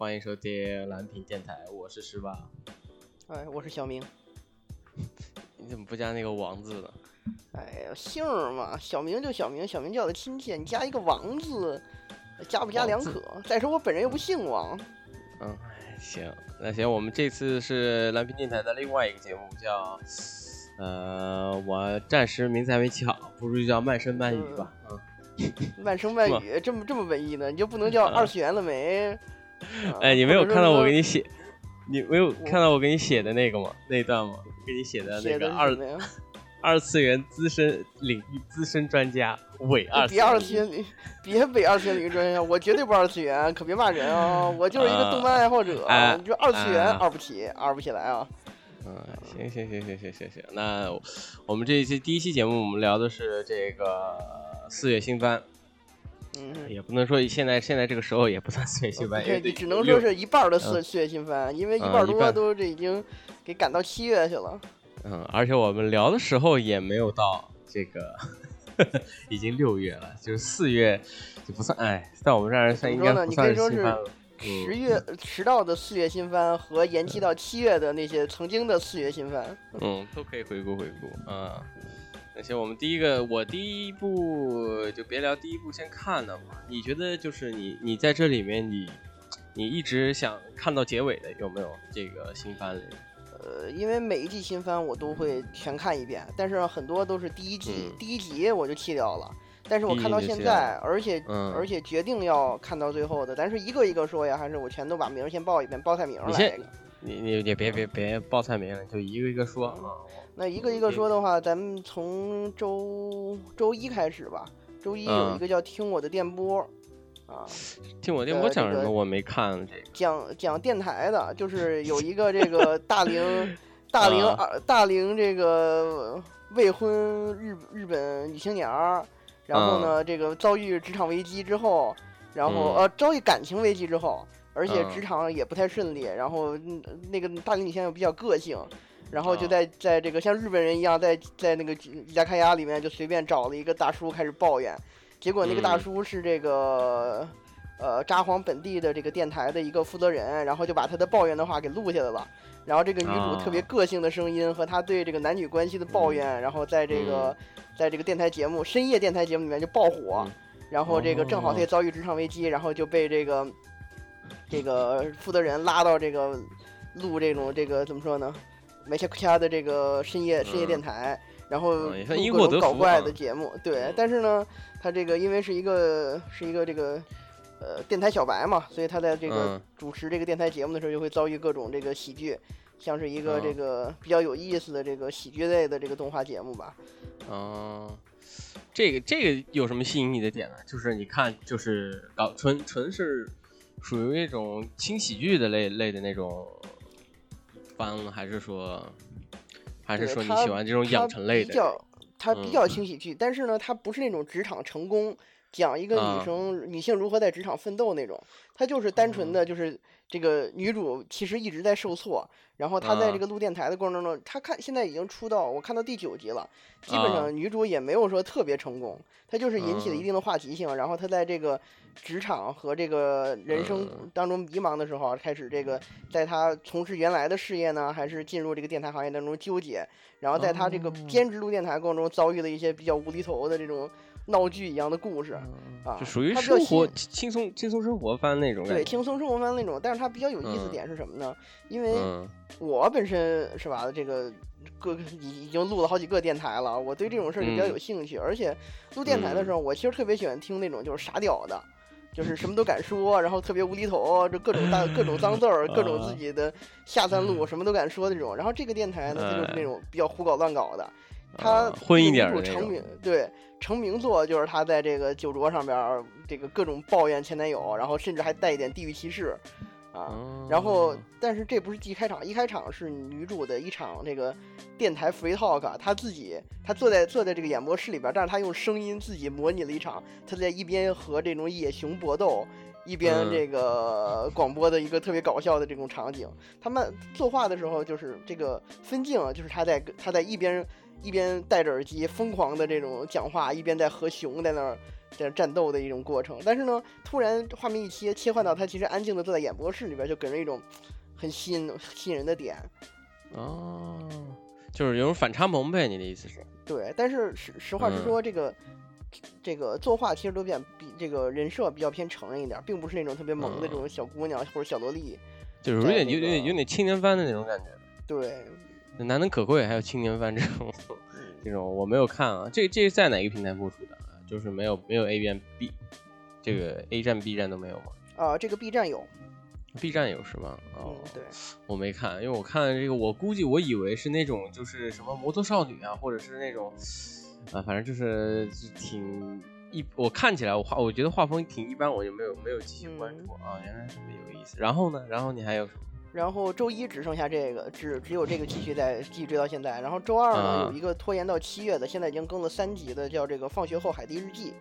欢迎收听蓝屏电台，我是十八。哎，我是小明。你怎么不加那个王字呢？哎呀，姓儿嘛，小明就小明，小名叫的亲切，你加一个王字，加不加两可。再说我本人又不姓王。嗯，行，那行，我们这次是蓝屏电台的另外一个节目，叫呃，我暂时名字还没起好，不如就叫慢声慢语吧。嗯。慢声慢语，这么这么文艺呢？你就不能叫二次元了没？哎，你没有看到我给你写，你没有看到我给你写的那个吗？那段吗？给你写的那个二二次元资深领域资深专家伪二别二次元别伪二次元领域专家，我绝对不二次元，可别骂人啊！我就是一个动漫爱好者，你就二次元二不起，二不起来啊！嗯，行行行行行行行，那我们这一期第一期节目，我们聊的是这个。四月新番，嗯，也不能说现在现在这个时候也不算四月新番，对，只能说是一半的四四月新番，因为一半多都这已经给赶到七月去了。嗯，而且我们聊的时候也没有到这个，已经六月了，就是四月就不算，哎，在我们这儿算应该不算新番了。十月迟到的四月新番和延期到七月的那些曾经的四月新番，嗯，都可以回顾回顾啊。行，我们第一个，我第一部就别聊第一部，先看的嘛。你觉得就是你，你在这里面，你，你一直想看到结尾的，有没有这个新番里？呃，因为每一季新番我都会全看一遍，但是很多都是第一季第一集我就弃掉了。但是我看到现在，而且而且决定要看到最后的，咱是一个一个说呀，还是我全都把名先报一遍，报菜名来。你你你别别别报菜名了，就一个一个说啊。那一个一个说的话，咱们从周周一开始吧。周一有一个叫《听我的电波》，啊，听我电波讲什么？我没看这个。讲讲电台的，就是有一个这个大龄 大龄二大龄这个未婚日日本女青年儿，然后呢，这个遭遇职场危机之后，然后呃遭遇感情危机之后，而且职场也不太顺利，然后那个大龄女青年又比较个性。然后就在在这个像日本人一样，在在那个伊加开亚里面就随便找了一个大叔开始抱怨，结果那个大叔是这个呃札幌本地的这个电台的一个负责人，然后就把他的抱怨的话给录下来了。然后这个女主特别个性的声音和她对这个男女关系的抱怨，然后在这个在这个电台节目深夜电台节目里面就爆火。然后这个正好他也遭遇职场危机，然后就被这个这个负责人拉到这个录这种这个怎么说呢？梅切克家的这个深夜深夜电台，然后各种搞怪的节目，对。但是呢，他这个因为是一个是一个这个呃电台小白嘛，所以他在这个主持这个电台节目的时候，就会遭遇各种这个喜剧，像是一个这个比较有意思的这个喜剧类的这个动画节目吧。嗯，这个这个有什么吸引你的点呢？就是你看，就是搞纯纯是属于那种轻喜剧的类类的那种。番还是说，还是说你喜欢这种养成类的？比较，它比较轻喜剧，但是呢，它不是那种职场成功，讲一个女生女性如何在职场奋斗那种，它就是单纯的就是这个女主其实一直在受挫。然后她在这个录电台的过程中，她看现在已经出到我看到第九集了，基本上女主也没有说特别成功，她就是引起了一定的话题性。然后她在这个职场和这个人生当中迷茫的时候，开始这个在他从事原来的事业呢，还是进入这个电台行业当中纠结。然后在他这个兼职录电台过程中，遭遇了一些比较无厘头的这种。闹剧一样的故事，啊，就属于生活轻松轻松生活番那种对，轻松生活番那种。但是他比较有意思点是什么呢？因为我本身是吧，这个各已已经录了好几个电台了，我对这种事儿就比较有兴趣。而且录电台的时候，我其实特别喜欢听那种就是傻屌的，就是什么都敢说，然后特别无厘头，就各种大各种脏字儿，各种自己的下三路，什么都敢说那种。然后这个电台呢，它就是那种比较胡搞乱搞的。他混一点成名对成名作就是他在这个酒桌上边这个各种抱怨前男友，然后甚至还带一点地域歧视，啊，然后但是这不是一开场，一开场是女主的一场这个电台 free talk，她自己她坐在坐在这个演播室里边，但是她用声音自己模拟了一场她在一边和这种野熊搏斗，一边这个广播的一个特别搞笑的这种场景。他们作画的时候就是这个分镜，就是他在他在一边。一边戴着耳机疯狂的这种讲话，一边在和熊在那儿这战斗的一种过程。但是呢，突然画面一切切换到他其实安静的坐在演播室里边，就给人一种很吸引吸引人的点。哦，就是有种反差萌呗？你的意思是？对，但是实实话实说，这个这个作画其实都比比这个人设比较偏成人一点，并不是那种特别萌的这种小姑娘或者小萝莉。就是有点有点有点青年番的那种感觉。对，难能可贵，还有青年番这种这种我没有看啊。这这是在哪个平台播出的？就是没有没有 A 站 B，这个 A 站 B 站都没有吗？啊，这个 B 站有，B 站有是吗？哦，对，我没看，因为我看这个，我估计我以为是那种就是什么摩托少女啊，或者是那种啊，反正就是挺一，我看起来我画，我觉得画风挺一般，我就没有没有继续关注啊。原来这么有意思。然后呢？然后你还有什么？然后周一只剩下这个，只只有这个继续在继续追到现在。然后周二呢，有一个拖延到七月的，现在已经更了三集的，叫这个《放学后海地日记》。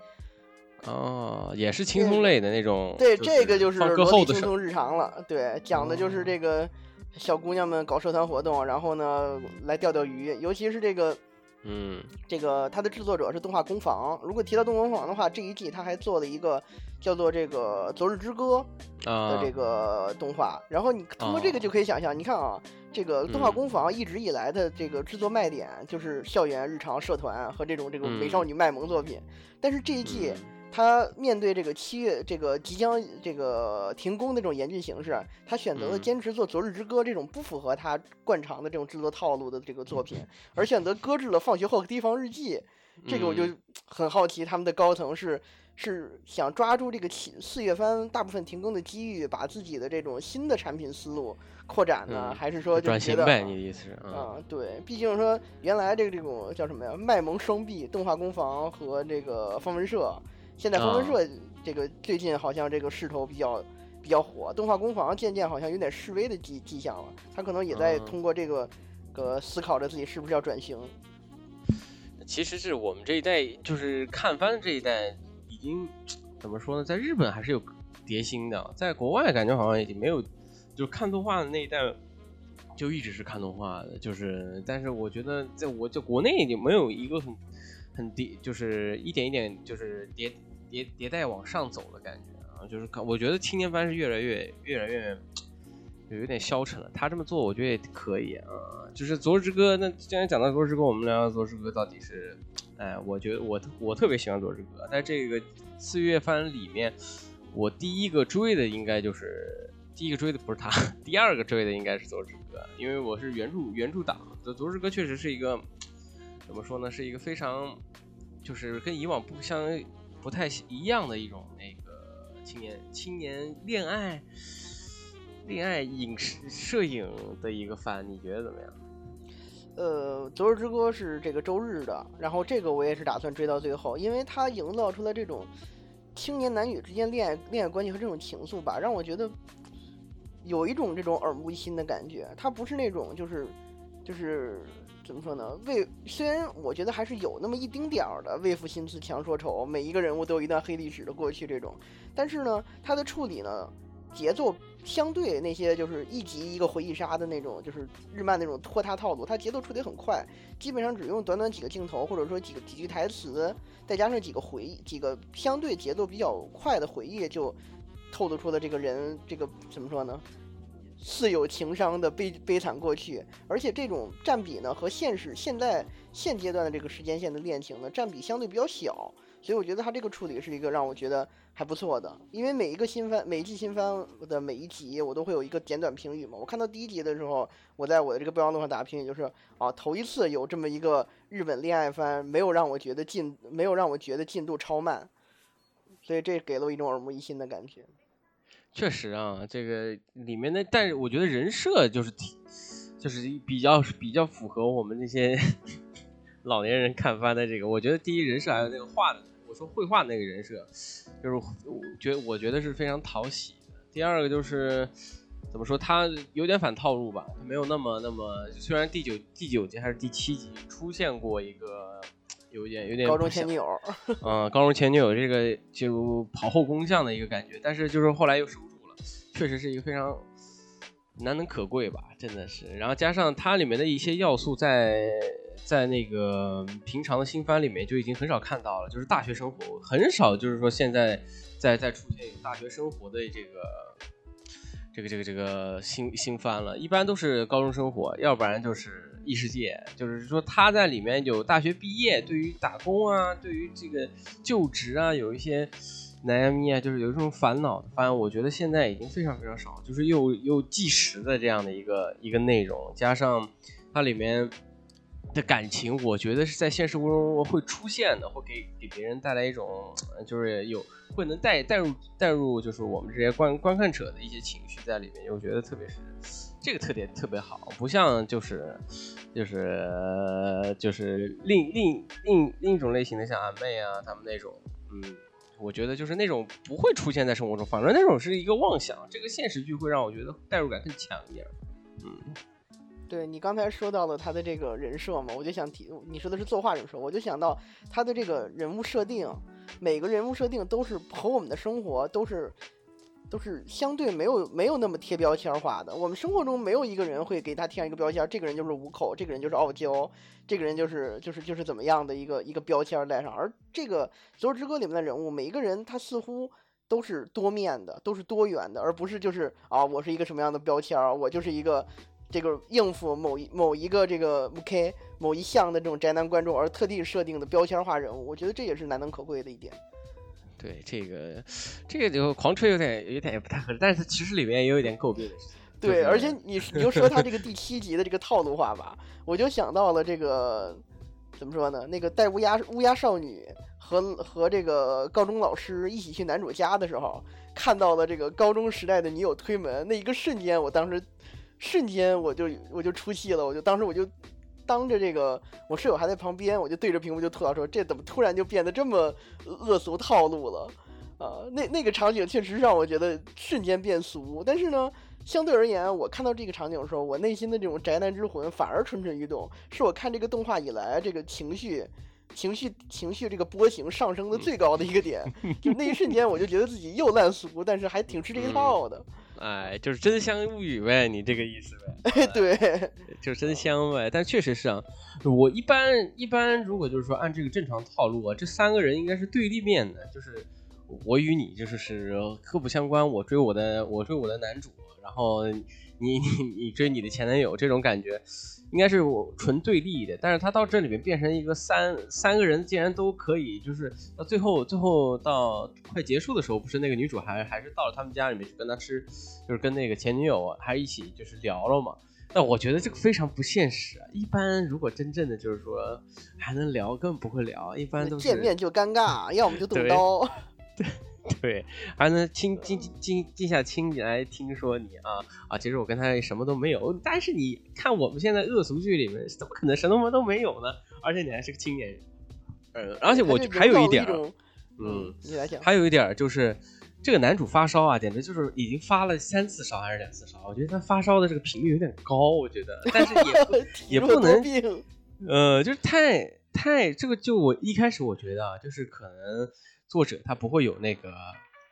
哦，也是轻松类的那种。对，这个就是罗辑轻松日常了。对，讲的就是这个小姑娘们搞社团活动，然后呢来钓钓鱼，尤其是这个。嗯，这个它的制作者是动画工坊。如果提到动画工坊的话，这一季他还做了一个叫做这个《昨日之歌》的这个动画。然后你通过这个就可以想象，你看啊，这个动画工坊一直以来的这个制作卖点就是校园日常、社团和这种这种美少女卖萌作品。但是这一季。他面对这个七月这个即将这个停工的这种严峻形势，他选择了坚持做《昨日之歌》这种不符合他惯常的这种制作套路的这个作品，而选择搁置了《放学后提防日记》。这个我就很好奇，他们的高层是是想抓住这个七四月番大部分停工的机遇，把自己的这种新的产品思路扩展呢，还是说转型呗？你的意思是？啊，对，毕竟说原来这个这种叫什么呀？卖萌双臂动画工坊和这个方文社。现在风文社这个最近好像这个势头比较比较火，动画工坊渐渐好像有点示威的迹迹象了。他可能也在通过这个个思考着自己是不是要转型。其实是我们这一代，就是看番这一代，已经怎么说呢？在日本还是有叠星的，在国外感觉好像已经没有，就是看动画的那一代就一直是看动画的，就是但是我觉得在我就国内已经没有一个很很叠，就是一点一点就是叠。迭迭代往上走的感觉啊，就是，我觉得青年番是越来越越来越有有点消沉了。他这么做，我觉得也可以啊。就是《昨日之歌》，那既然讲到《昨日之歌》，我们聊聊《昨日之歌》到底是，哎，我觉得我我特别喜欢《昨日之歌》，在这个四月番里面，我第一个追的应该就是第一个追的不是他，第二个追的应该是《昨日之歌》，因为我是原著原著党。《昨日之歌》确实是一个怎么说呢，是一个非常就是跟以往不相。不太一样的一种那个青年青年恋爱恋爱影视摄影的一个番，你觉得怎么样？呃，《昨日之歌》是这个周日的，然后这个我也是打算追到最后，因为它营造出来这种青年男女之间恋爱恋爱关系和这种情愫吧，让我觉得有一种这种耳目一新的感觉。它不是那种就是就是。怎么说呢？为虽然我觉得还是有那么一丁点儿的为赋新词强说愁，每一个人物都有一段黑历史的过去这种，但是呢，它的处理呢，节奏相对那些就是一集一个回忆杀的那种，就是日漫那种拖沓套路，它节奏处理很快，基本上只用短短几个镜头，或者说几个几句台词，再加上几个回忆，几个相对节奏比较快的回忆，就透露出了这个人这个怎么说呢？似有情伤的悲悲惨过去，而且这种占比呢，和现实现在现阶段的这个时间线的恋情呢，占比相对比较小，所以我觉得他这个处理是一个让我觉得还不错的。因为每一个新番，每季新番的每一集，我都会有一个简短评语嘛。我看到第一集的时候，我在我的这个备忘录上打评语，就是啊，头一次有这么一个日本恋爱番，没有让我觉得进，没有让我觉得进度超慢，所以这给了我一种耳目一新的感觉。确实啊，这个里面的，但是我觉得人设就是挺，就是比较比较符合我们那些 老年人看番的这个。我觉得第一人设还有那个画的，我说绘画那个人设，就是我觉我觉得是非常讨喜的。第二个就是怎么说，他有点反套路吧，他没有那么那么，虽然第九第九集还是第七集出现过一个。有点有点高中前女友，嗯，高中前女友这个就跑后宫像的一个感觉，但是就是后来又收住了，确实是一个非常难能可贵吧，真的是。然后加上它里面的一些要素，在在那个平常的新番里面就已经很少看到了，就是大学生活很少，就是说现在在在出现有大学生活的这个这个这个这个新新番了，一般都是高中生活，要不然就是异世界，就是说他在里面有大学毕业，对于打工啊，对于这个就职啊，有一些。南咪啊，就是有这种烦恼的。番，我觉得现在已经非常非常少，就是又又计时的这样的一个一个内容，加上它里面的感情，我觉得是在现实生活中会出现的，会给给别人带来一种，就是有会能带带入带入，就是我们这些观观看者的一些情绪在里面，我觉得特别是这个特点特别好，不像就是就是就是另另另另一种类型的，像阿妹啊他们那种，嗯。我觉得就是那种不会出现在生活中，反正那种是一个妄想。这个现实剧会让我觉得代入感更强一点。嗯，对你刚才说到了他的这个人设嘛，我就想提，你说的是作画人设，我就想到他的这个人物设定，每个人物设定都是和我们的生活都是。都是相对没有没有那么贴标签化的。我们生活中没有一个人会给他贴上一个标签，这个人就是五口，这个人就是傲娇，这个人就是就是就是怎么样的一个一个标签带上。而这个《左之歌》里面的人物，每一个人他似乎都是多面的，都是多元的，而不是就是啊，我是一个什么样的标签，我就是一个这个应付某一某一个这个 OK 某一项的这种宅男观众而特地设定的标签化人物。我觉得这也是难能可贵的一点。对这个，这个就狂吹有点有点也不太合适，但是其实里面也有一点诟病的事情。对，而且你 你就说他这个第七集的这个套路化吧，我就想到了这个怎么说呢？那个带乌鸦乌鸦少女和和这个高中老师一起去男主家的时候，看到了这个高中时代的女友推门，那一个瞬间，我当时瞬间我就我就出戏了，我就当时我就。当着这个，我室友还在旁边，我就对着屏幕就吐槽说：“这怎么突然就变得这么恶俗套路了？”啊，那那个场景确实让我觉得瞬间变俗。但是呢，相对而言，我看到这个场景的时候，我内心的这种宅男之魂反而蠢蠢欲动，是我看这个动画以来这个情绪、情绪、情绪这个波形上升的最高的一个点。就那一瞬间，我就觉得自己又烂俗，但是还挺吃这一套的。哎，就是真香物语呗，你这个意思呗？对，就是真香呗。但确实是啊，我一般一般，如果就是说按这个正常套路啊，这三个人应该是对立面的，就是我与你就是是互不相关，我追我的，我追我的男主，然后。你你你追你的前男友这种感觉，应该是我纯对立的。但是他到这里面变成一个三三个人竟然都可以，就是到最后最后到快结束的时候，不是那个女主还还是到了他们家里面去跟他吃，就是跟那个前女友还一起就是聊了嘛。但我觉得这个非常不现实啊。一般如果真正的就是说还能聊，根本不会聊，一般都是见面就尴尬，要么就动刀。对。对，还能静静静静下心来听说你啊啊！其实我跟他什么都没有，但是你看我们现在恶俗剧里面怎么可能什么都没有呢？而且你还是个青年人，嗯，而且我还有一点，嗯，你来讲，还有一点就是这个男主发烧啊，简直就是已经发了三次烧还是两次烧？我觉得他发烧的这个频率有点高，我觉得，但是也 也不能，呃，就是太太这个就我一开始我觉得啊，就是可能。作者他不会有那个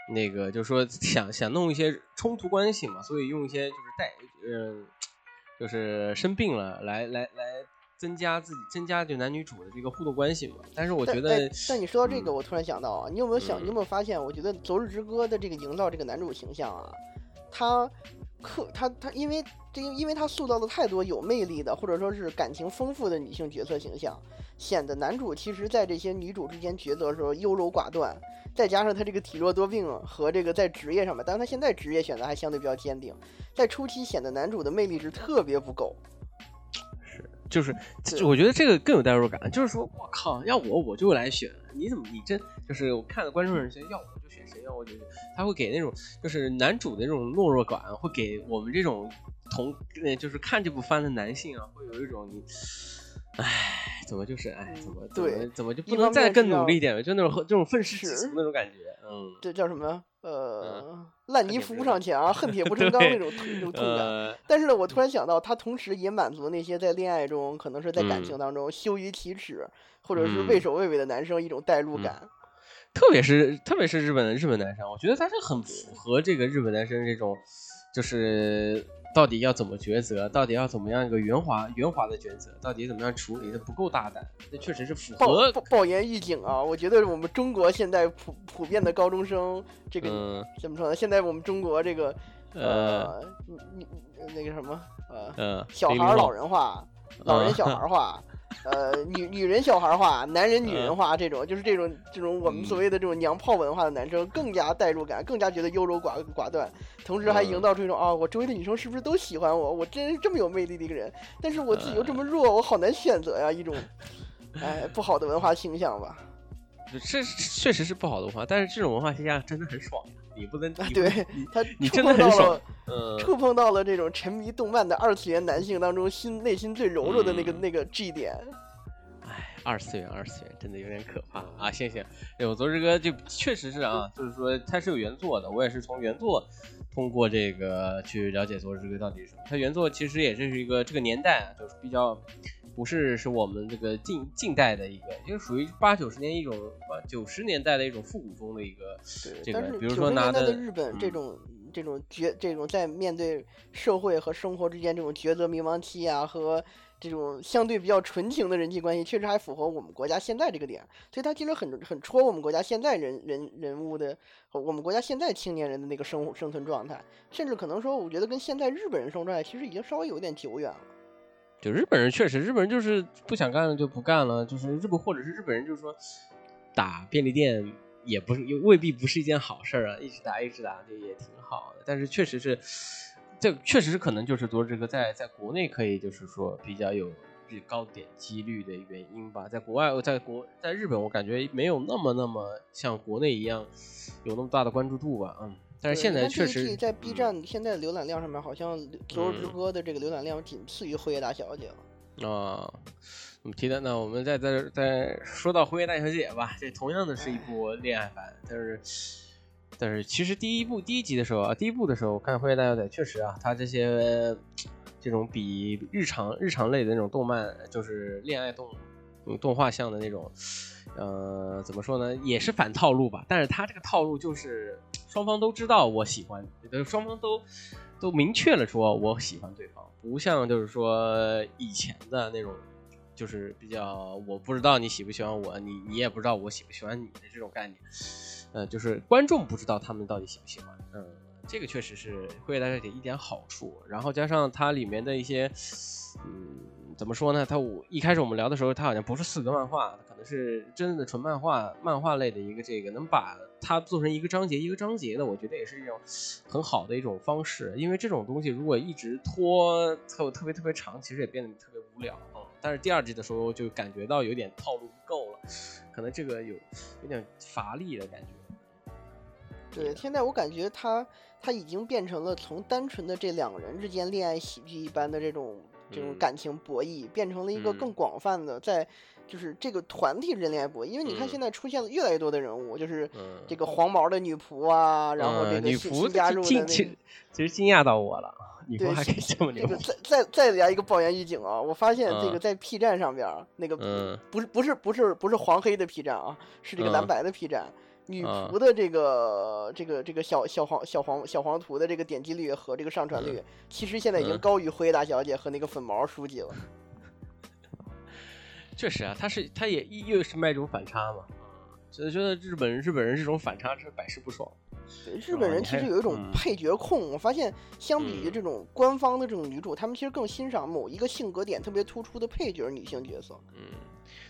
那个，就是说想想弄一些冲突关系嘛，所以用一些就是带嗯，就是生病了来来来增加自己增加就男女主的这个互动关系嘛。但是我觉得，但你说到这个，我突然想到啊，你有没有想，你有没有发现？我觉得《昨日之歌》的这个营造这个男主形象啊，他刻他他因为这因因为他塑造了太多有魅力的或者说是感情丰富的女性角色形象。显得男主其实，在这些女主之间抉择的时候优柔寡断，再加上他这个体弱多病和这个在职业上面，但是他现在职业选择还相对比较坚定，在初期显得男主的魅力值特别不够。是，就是，我觉得这个更有代入感，就是说我靠，要我我就来选，你怎么你真就是我看的观众人先，要我谁，要我就他会给那种就是男主的那种懦弱感，会给我们这种同就是看这部番的男性啊，会有一种你。唉，怎么就是唉，怎么怎么怎么就不能再更努力一点？就那种这种愤世嫉俗那种感觉，嗯，这叫什么？呃，烂泥扶不上墙，恨铁不成钢那种那种痛感。但是呢，我突然想到，他同时也满足那些在恋爱中，可能是在感情当中羞于启齿，或者是畏首畏尾的男生一种代入感。特别是特别是日本的日本男生，我觉得他是很符合这个日本男生这种，就是。到底要怎么抉择，到底要怎么样一个圆滑圆滑的抉择，到底怎么样处理的不够大胆，这确实是符合爆爆言预警啊！我觉得我们中国现在普普遍的高中生，这个、嗯怎么说呢？现在我们中国这个呃你你那个什么呃呃小孩儿老人化，老人小孩儿化。呃，女女人小孩化，男人女人化，这种就是这种这种我们所谓的这种娘炮文化的男生，更加代入感，更加觉得优柔寡寡断，同时还营造出一种啊，我周围的女生是不是都喜欢我？我真是这么有魅力的一个人，但是我自己又这么弱，我好难选择呀，一种哎不好的文化倾向吧。这确实是不好的文化，但是这种文化倾向真的很爽呀！你不能，你对他你真的很爽了，嗯，触碰到了这种沉迷动漫的二次元男性当中心内心最柔弱的那个嗯那个 G 点。哎，二次元，二次元真的有点可怕啊！谢谢，哎，我昨日哥就确实是啊，就是说他是有原作的，我也是从原作通过这个去了解昨日哥到底是什么。他原作其实也是一个这个年代啊，就是比较不是是我们这个近近代的一个，就是属于八九十年一种啊九十年代的一种复古风的一个对，这个，但是比如说拿的的日本这嗯。种、这种抉这种在面对社会和生活之间这种抉择迷茫期啊，和这种相对比较纯情的人际关系，确实还符合我们国家现在这个点，所以它其实很很戳我们国家现在人人人物的和我们国家现在青年人的那个生活生存状态，甚至可能说，我觉得跟现在日本人生活状态其实已经稍微有点久远了。就日本人确实，日本人就是不想干了就不干了，就是日本或者是日本人就是说打便利店也不是也未必不是一件好事儿啊，一直打一直打就也挺好的，但是确实是这确实是可能就是多这个在在国内可以就是说比较有比高点击率的原因吧，在国外在国在日本我感觉没有那么那么像国内一样有那么大的关注度吧，嗯。但是现在确实在 B 嗯。站现在浏览量上面，好像《昨日之嗯。歌》的这个浏览量仅次于《辉夜大小姐》了。啊，我们提到那我们再再再说到《辉夜大小姐》吧，这同样的是一部恋爱番，但是但是其实第一部第一集的时候啊，第一部的时候我看《辉夜大小姐》确实啊，它这些这种比日常日常类的那种动漫，就是恋爱动嗯动画像的那种，呃，怎么说呢，也是反套路吧，但是他这个套路就是双方都知道我喜欢，双方都都明确了说我喜欢对方，不像就是说以前的那种，就是比较我不知道你喜不喜欢我，你你也不知道我喜不喜欢你的这种概念，呃，就是观众不知道他们到底喜不喜欢，嗯，这个确实是会给大家一点好处，然后加上它里面的一些，嗯，怎么说呢？它我一开始我们聊的时候，它好像不是四格漫画，可能是真正的纯漫画漫画类的一个这个，能把它做成一个章节一个章节的，我觉得也是一种很好的一种方式。因为这种东西如果一直拖特特别特别长，其实也变得特别无聊。嗯，但是第二季的时候就感觉到有点套路不够了，可能这个有有点乏力的感觉。对，现在我感觉他他已经变成了从单纯的这两个人之间恋爱喜剧一般的这种这种嗯感情博弈，变成了一个更嗯广泛的在就是这个团体之间恋爱博弈。因为你看嗯现在出现了越来越多的人物，就是嗯这个黄毛的女仆啊，然后这个女仆加入的那个其实惊讶到我了，女对仆还可以这么牛这个。再再再来一个爆言预警啊！我发现这个嗯在 P 站上边儿那个嗯不是不是不是不是黄黑的 P 站啊，是这个蓝嗯白的 P 站。女嗯仆的这个这个这个小小黄小黄小黄图的这个点击率和这个上传率，其实现在已经嗯高于灰大小姐和那个粉毛书记了。确实啊，他是他也又是卖这种反差嘛，嗯，所以觉得日本人日本人这种反差是百试不爽。日本人其实有一种嗯配角控，我发现相比于嗯这种官方的这种女主，他们其实更欣赏某一个性格点特别突出的配角女性角色。嗯，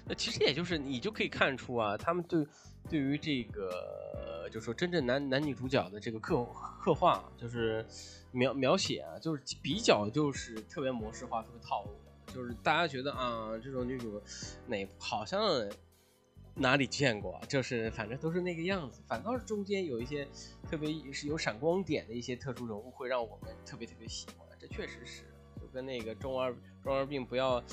那其实也就是你就可以看出啊，他们对对于这个就说真正男男女主角的这个刻刻画，就是描描写啊，就是比较就是特别模式化、特别套路，就是大家觉得啊，这种女主哪好像哪里见过，就是反正都是那个样子，反倒是中间有一些特别是有闪光点的一些特殊人物，会让我们特别特别喜欢，这确实是就跟那个中二中二病不要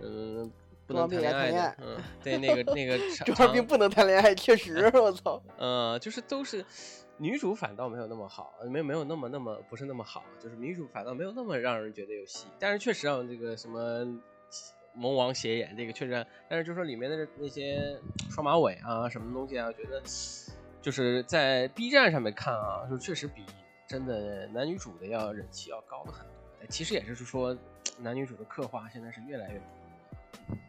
嗯。不能谈恋爱的，嗯，对，那个那个长中二病不能谈恋爱，确实，我操。呃，就是都是女主反倒没有那么好，没有没有那么那么不是那么好，就是女主反倒没有那么让人觉得有戏。但是确实让这个什么萌王斜眼这个确实让，但是就说里面的那些双马尾啊什么东西啊，我觉得就是在 B 站上面看啊，就确实比真的男女主的要人气要高的很多。其实也就是说，男女主的刻画现在是越来越。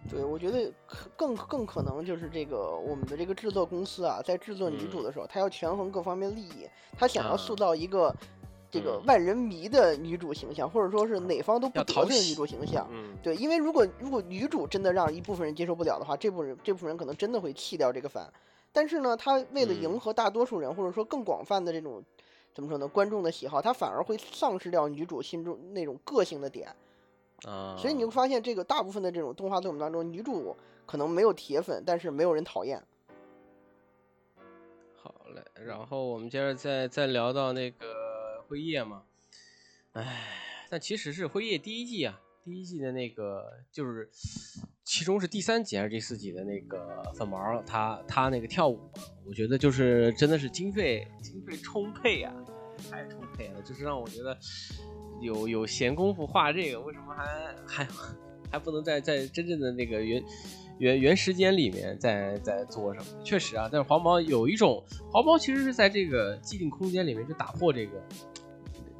对，我觉得更更可能就是这个我们的这个制作公司啊，在制作女主的时候，他要权衡各方面利益，他想要塑造一个这个万人迷的女主形象，或者说是哪方都不得罪的女主形象。对，因为如果如果女主真的让一部分人接受不了的话，这部分人这部分人可能真的会弃掉这个番。但是呢，他为了迎合大多数人，或者说更广泛的这种怎么说呢，观众的喜好，他反而会丧失掉女主心中那种个性的点。啊，所以你会发现，这个大部分的这种动画作品当中，女主可能没有铁粉，但是没有人讨厌。好嘞，然后我们接着再再聊到那个辉夜嘛，哎，但其实是辉夜第一季啊，第一季的那个就是，其中是第三集还是第四集的那个粉毛，他他那个跳舞，我觉得就是真的是经费经费充沛啊，太充沛了，就是让我觉得。有有闲工夫画这个，为什么还还还不能在在真正的那个原原原时间里面再再做什么？确实啊，但是黄毛有一种黄毛其实是在这个既定空间里面就打破这个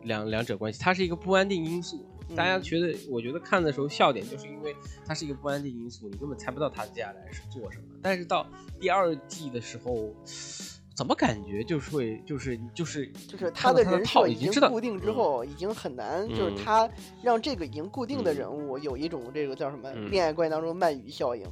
两两者关系，它是一个不安定因素。大家觉得，我觉得看的时候笑点就是因为它是一个不安定因素，你根本猜不到它接下来是做什么。但是到第二季的时候。怎么感觉就是会就是就是就是他的人设已经固定之后，已经很难就是他让这个已经固定的人物有一种这个叫什么恋爱关系当中鳗鱼效应，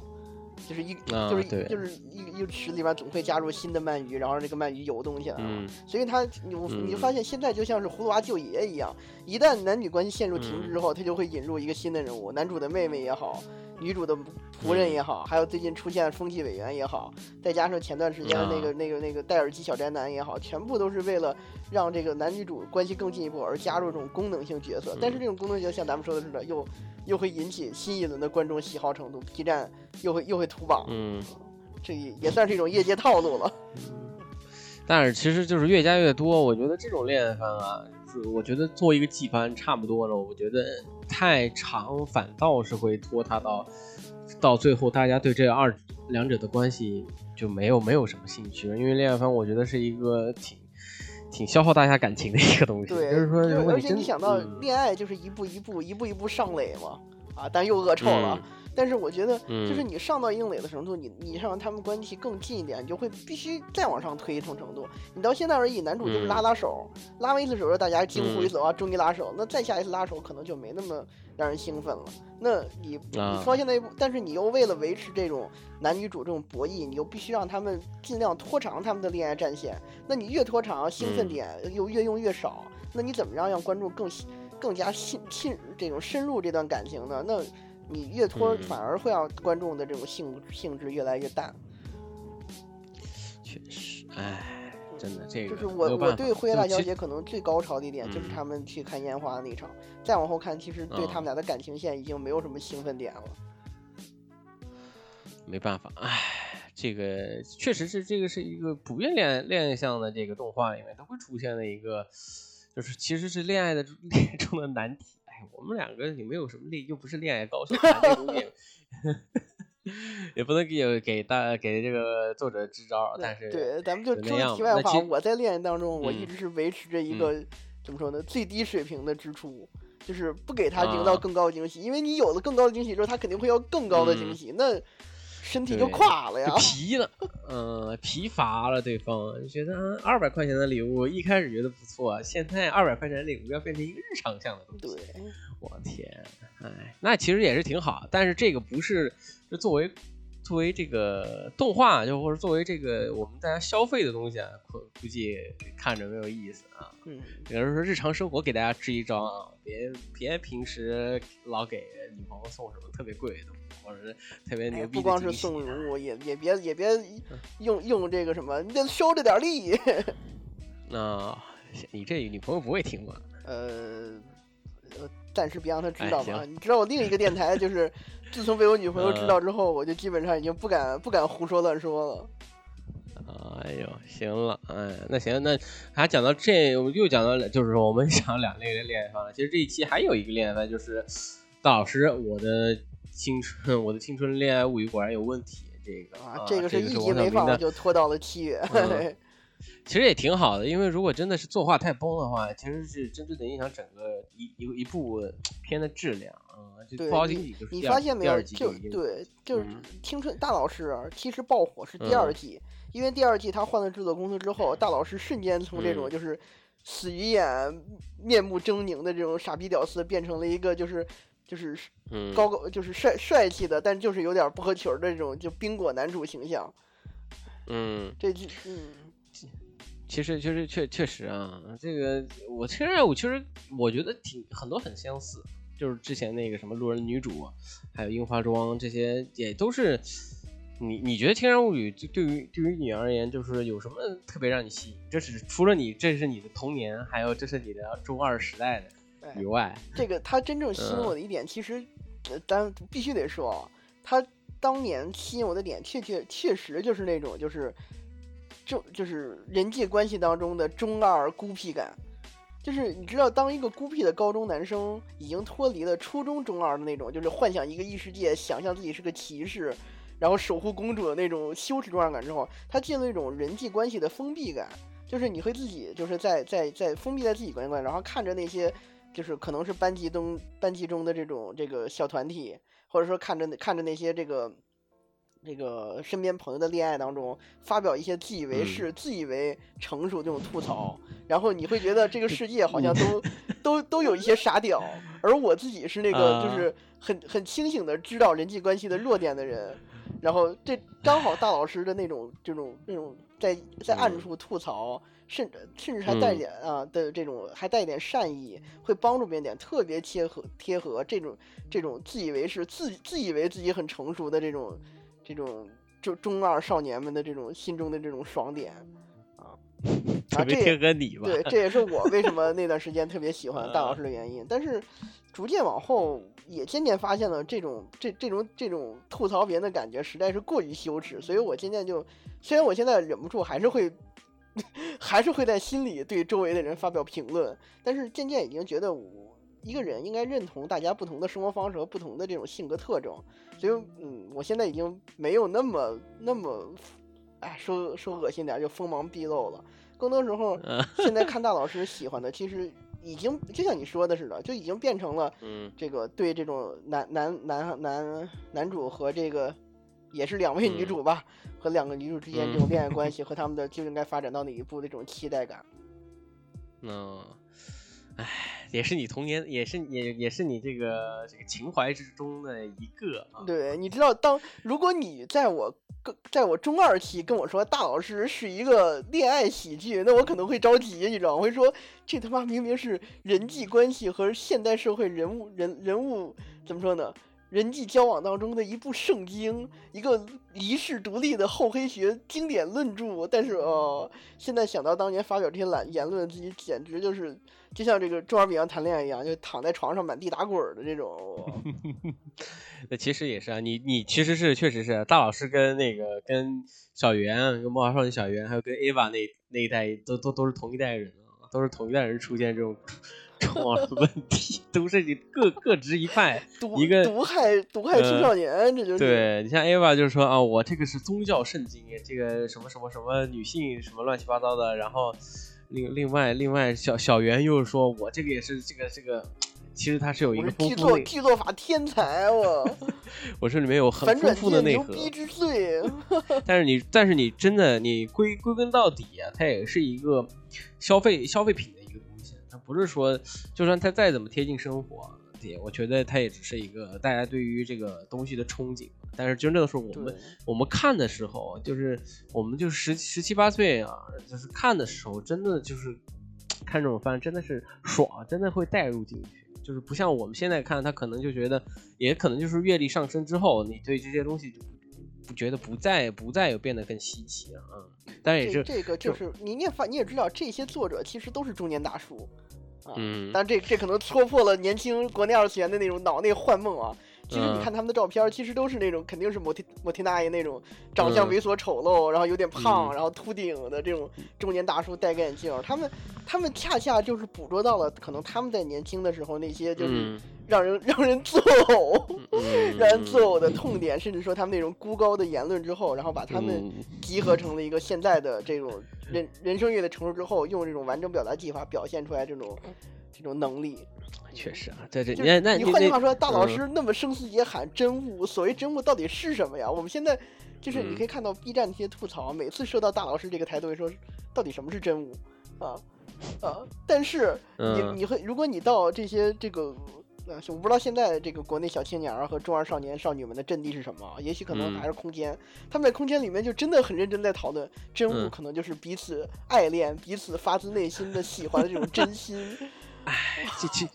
就是一就是就是一一个池里边总会加入新的鳗鱼，然后这个鳗鱼游动起来了，所以他你你就发现现在就像是葫芦娃救爷一样，一旦男女关系陷入停滞之后，他就会引入一个新的人物，男主的妹妹也好。女主的仆人也好，还有最近出现的风纪委员也好，再加上前段时间的那个那个那个戴耳机小宅男也好，全部都是为了让这个男女主关系更进一步而加入这种功能性角色。但是这种功能性像咱们说的似的，又又会引起新一轮的观众喜好程度，B 站又会又会屠榜。嗯，这也算是一种业界套路了。但是其实就是越加越多，我觉得这种恋爱番啊，是我觉得做一个季番差不多了。我觉得。太长反倒是会拖沓到，到最后大家对这二两者的关系就没有没有什么兴趣了，因为恋爱番我觉得是一个挺挺消耗大家感情的一个东西。对，就是说，而且你想到恋爱就是一步一步一步一步上垒嘛，啊，但又恶臭了。但是我觉得，就是你上到硬垒的程度，你你让他们关系更近一点，你就会必须再往上推一层程度。你到现在而已，男主就是拉拉手，拉完一次手让大家惊呼一次啊，终于拉手。那再下一次拉手可能就没那么让人兴奋了。那你你说现在，但是你又为了维持这种男女主这种博弈，你又必须让他们尽量拖长他们的恋爱战线。那你越拖长，兴奋点又越用越少。那你怎么样让观众更更加信信这种深入这段感情的？那。你越拖，反而会让观众的这种性性质越来越大。确实，哎，真的这个就是我我对《灰夜大小姐》可能最高潮的一点就是他们去看烟花的那场，再往后看，其实对他们俩的感情线已经没有什么兴奋点了。没办法，哎，这个确实是这个是一个普遍恋爱恋爱向的这个动画里面都会出现的一个，就是其实是恋爱的 恋爱中的难题。哎我们两个也没有什么恋，又不是恋爱高手，也不能给给大给这个作者支招。但是对，咱们就说题外话，我在恋爱当中，我一直是维持着一个怎么说呢，最低水平的支出，就是不给他营造更高的惊喜，因为你有了更高的惊喜之后，他肯定会要更高的惊喜，那。身体就垮了呀，疲了，嗯，疲乏了。对方觉得二百块钱的礼物一开始觉得不错，现在二百块钱的礼物要变成一个日常项的东西。对，我天，哎，那其实也是挺好，但是这个不是就作为作为这个动画，就或者作为这个我们大家消费的东西啊，估估计看着没有意思啊。嗯，比如说日常生活给大家支一招啊，别别平时老给女朋友送什么特别贵的。或者是特别牛逼，不光是送礼物，也也别也别用用这个什么，你得收着点力。那你这女朋友不会听吗？呃，暂时别让他知道吧。你知道我另一个电台，就是 自从被我女朋友知道之后，我就基本上已经不敢不敢胡说乱说了。哎呦，行了，哎，那行，那还讲到这，我们又讲到，就是说我们 讲两类的恋爱方了。其实这一期还有一个恋爱番，就是大老师，我的。青春，我的青春恋爱物语果然有问题。这个啊，这个是一集没放就拖到了七月。其实也挺好的，因为如果真的是作画太崩的话，其实是真正的影响整个一一一部片的质量啊。就对不好听你发现没有？就对，就是嗯青春大老师啊其实爆火是第二嗯季，因为第二季他换了制作公司之后，大老师瞬间从这种嗯就是死鱼眼、面目狰狞的这种傻逼屌丝，变成了一个就是就是嗯高高就是帅帅气的，但就是有点不合群儿的这种就冰果男主形象。嗯，这季嗯。其实其实确确实啊，这个我其实我其实我觉得挺很多很相似，就是之前那个什么路人女主，还有樱花庄这些也都是。你你觉得《天然物语》就对于对于你而言，就是有什么特别让你吸引？这是除了你这是你的童年，还有这是你的中二时代的哎以外，这个他真正吸引嗯我的一点，其实，呃，咱必须得说啊，他当年吸引我的点，确确确实就是那种就是，就就是人际关系当中的中二孤僻感。就是你知道，当一个孤僻的高中男生已经脱离了初中中二的那种，就是幻想一个异世界，想象自己是个骑士，然后守护公主的那种羞耻中二感之后，他进入一种人际关系的封闭感，就是你会自己就是在在在封闭在自己关系，然后看着那些就是可能是班级中班级中的这种这个小团体，或者说看着看着那些这个这个身边朋友的恋爱当中，发表一些自以为嗯。是、自以为成熟这种吐槽，然后你会觉得这个世界好像都 都都有一些傻屌，而我自己是那个啊。就是很很清醒的知道人际关系的弱点的人。然后这刚好大老师的那种这种这种在在暗嗯。处吐槽，甚至甚至还带嗯。点啊的这种还带一点善意，会帮助别人点，特别贴合贴合这种这种自以为是自自以为自己很成熟的这种这种中中二少年们的这种心中的这种爽点啊 特别贴合你吧？对，这也是我为什么那段时间特别喜欢 大嗯老师的原因。但是逐渐往后，也渐渐发现了这种这这种这种吐槽别人的感觉实在是过于羞耻，所以我渐渐就，虽然我现在忍不住还是会，还是会在心里对周围的人发表评论，但是渐渐已经觉得我。一个人应该认同大家不同的生活方式和不同的这种性格特征，所以，嗯，我现在已经没有那么那么，哎，说说恶心点就锋芒毕露了。更多时候，嗯现在看大老师喜欢的，其实已经就像你说的似的，就已经变成了嗯这个对这种男男男男男主和这个也是两位女嗯主吧，和两个女主之间这嗯种恋爱关系和他们的就应该发展到哪一步的这种期待感。嗯，唉，也是你童年，也是也也是你这个这个情怀之中的一个啊。对，你知道，当如果你在我跟在我中二期跟我说大老师是一个恋爱喜剧，那我可能会着急，你知道吗？我会说这他妈明明是人际关系和现代社会人物人人物怎么说呢？人际交往当中的一部圣经，一个遗世独立的厚黑学经典论著。但是呃，现在想到当年发表这些懒言论，自己简直就是就像这个中二病一样谈恋爱一样，就躺在床上满地打滚儿的这种。那其实也是啊，你你其实是确实是大老师跟那个跟小圆，跟魔法少女小圆，还有跟 Ava 那那一代都都都是同一代人啊，都是同一代人出现这种 中二的问题，都是你各各执一派。毒一个毒害毒害青呃少年，这就是对你像 Ava 就是说啊，我这个是宗教圣经，这个什么什么什么女性什么乱七八糟的，然后另另外另外小小袁又是说我这个也是这个这个，其实他是有一个是剧作丰富的，剧作法天才，我 我这里面有很丰富的内核。牛逼之最。但是你，但是你真的，你归归根到底啊，它也是一个消费消费品的一个东西，它不是说，就算它再怎么贴近生活，也我觉得它也只是一个大家对于这个东西的憧憬。但是真正的是我们，我们看的时候，就是我们就十十七八岁啊，就是看的时候，真的就是看这种番真的是爽，真的会带入进去。就是不像我们现在看，他可能就觉得，也可能就是阅历上升之后，你对这些东西就觉得不再不再有变得更稀奇了啊。当然也是，这这个就是你也发你也知道，这些作者其实都是中年大叔啊。嗯，但这这可能戳破了年轻国内二次元的那种脑内幻梦啊。其实你看他们的照片，其实都是那种肯定是摩天摩天大爷那种长相猥琐丑陋，然后有点胖，然后秃顶的这种中年大叔戴个眼镜。他们他们恰恰就是捕捉到了可能他们在年轻的时候那些就是让人让人作呕、让人作呕的痛点，甚至说他们那种孤高的言论之后，然后把他们集合成了一个现在的这种人人生乐的成熟之后，用这种完整表达技法表现出来这种这种能力。确实啊，在这你那你换句话说，大老师那么声嘶力竭喊真悟，所谓真悟到底是什么呀？我们现在就是你可以看到 B 站那些吐槽，每次说到大老师这个台都会说，到底什么是真悟啊啊！但是你你会，如果你到这些这个，我不知道现在这个国内小青年儿和中二少年少女们的阵地是什么，也许可能还是空间，他们在空间里面就真的很认真在讨论真物，可能就是彼此爱恋、彼此发自内心的喜欢的这种真心。哎，这这。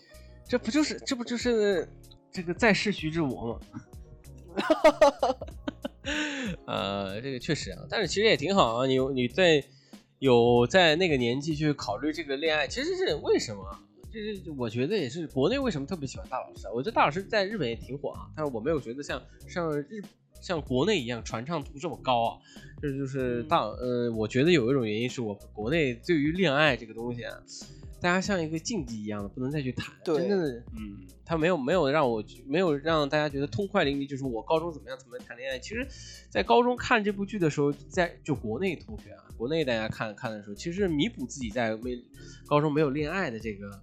这不就是这不就是这个再世徐志摩吗？呃，这个确实啊，但是其实也挺好啊。你你在有在那个年纪去考虑这个恋爱，其实是为什么？就是我觉得也是国内为什么特别喜欢大老师啊？我觉得大老师在日本也挺火啊，但是我没有觉得像像日像国内一样传唱度这么高啊。这就是大呃，我觉得有一种原因是我国内对于恋爱这个东西啊。大家像一个竞技一样的，不能再去谈。真正的，嗯，他没有没有让我没有让大家觉得痛快淋漓。就是我高中怎么样怎么谈恋爱。其实，在高中看这部剧的时候，在就国内同学啊，国内大家看看的时候，其实弥补自己在没高中没有恋爱的这个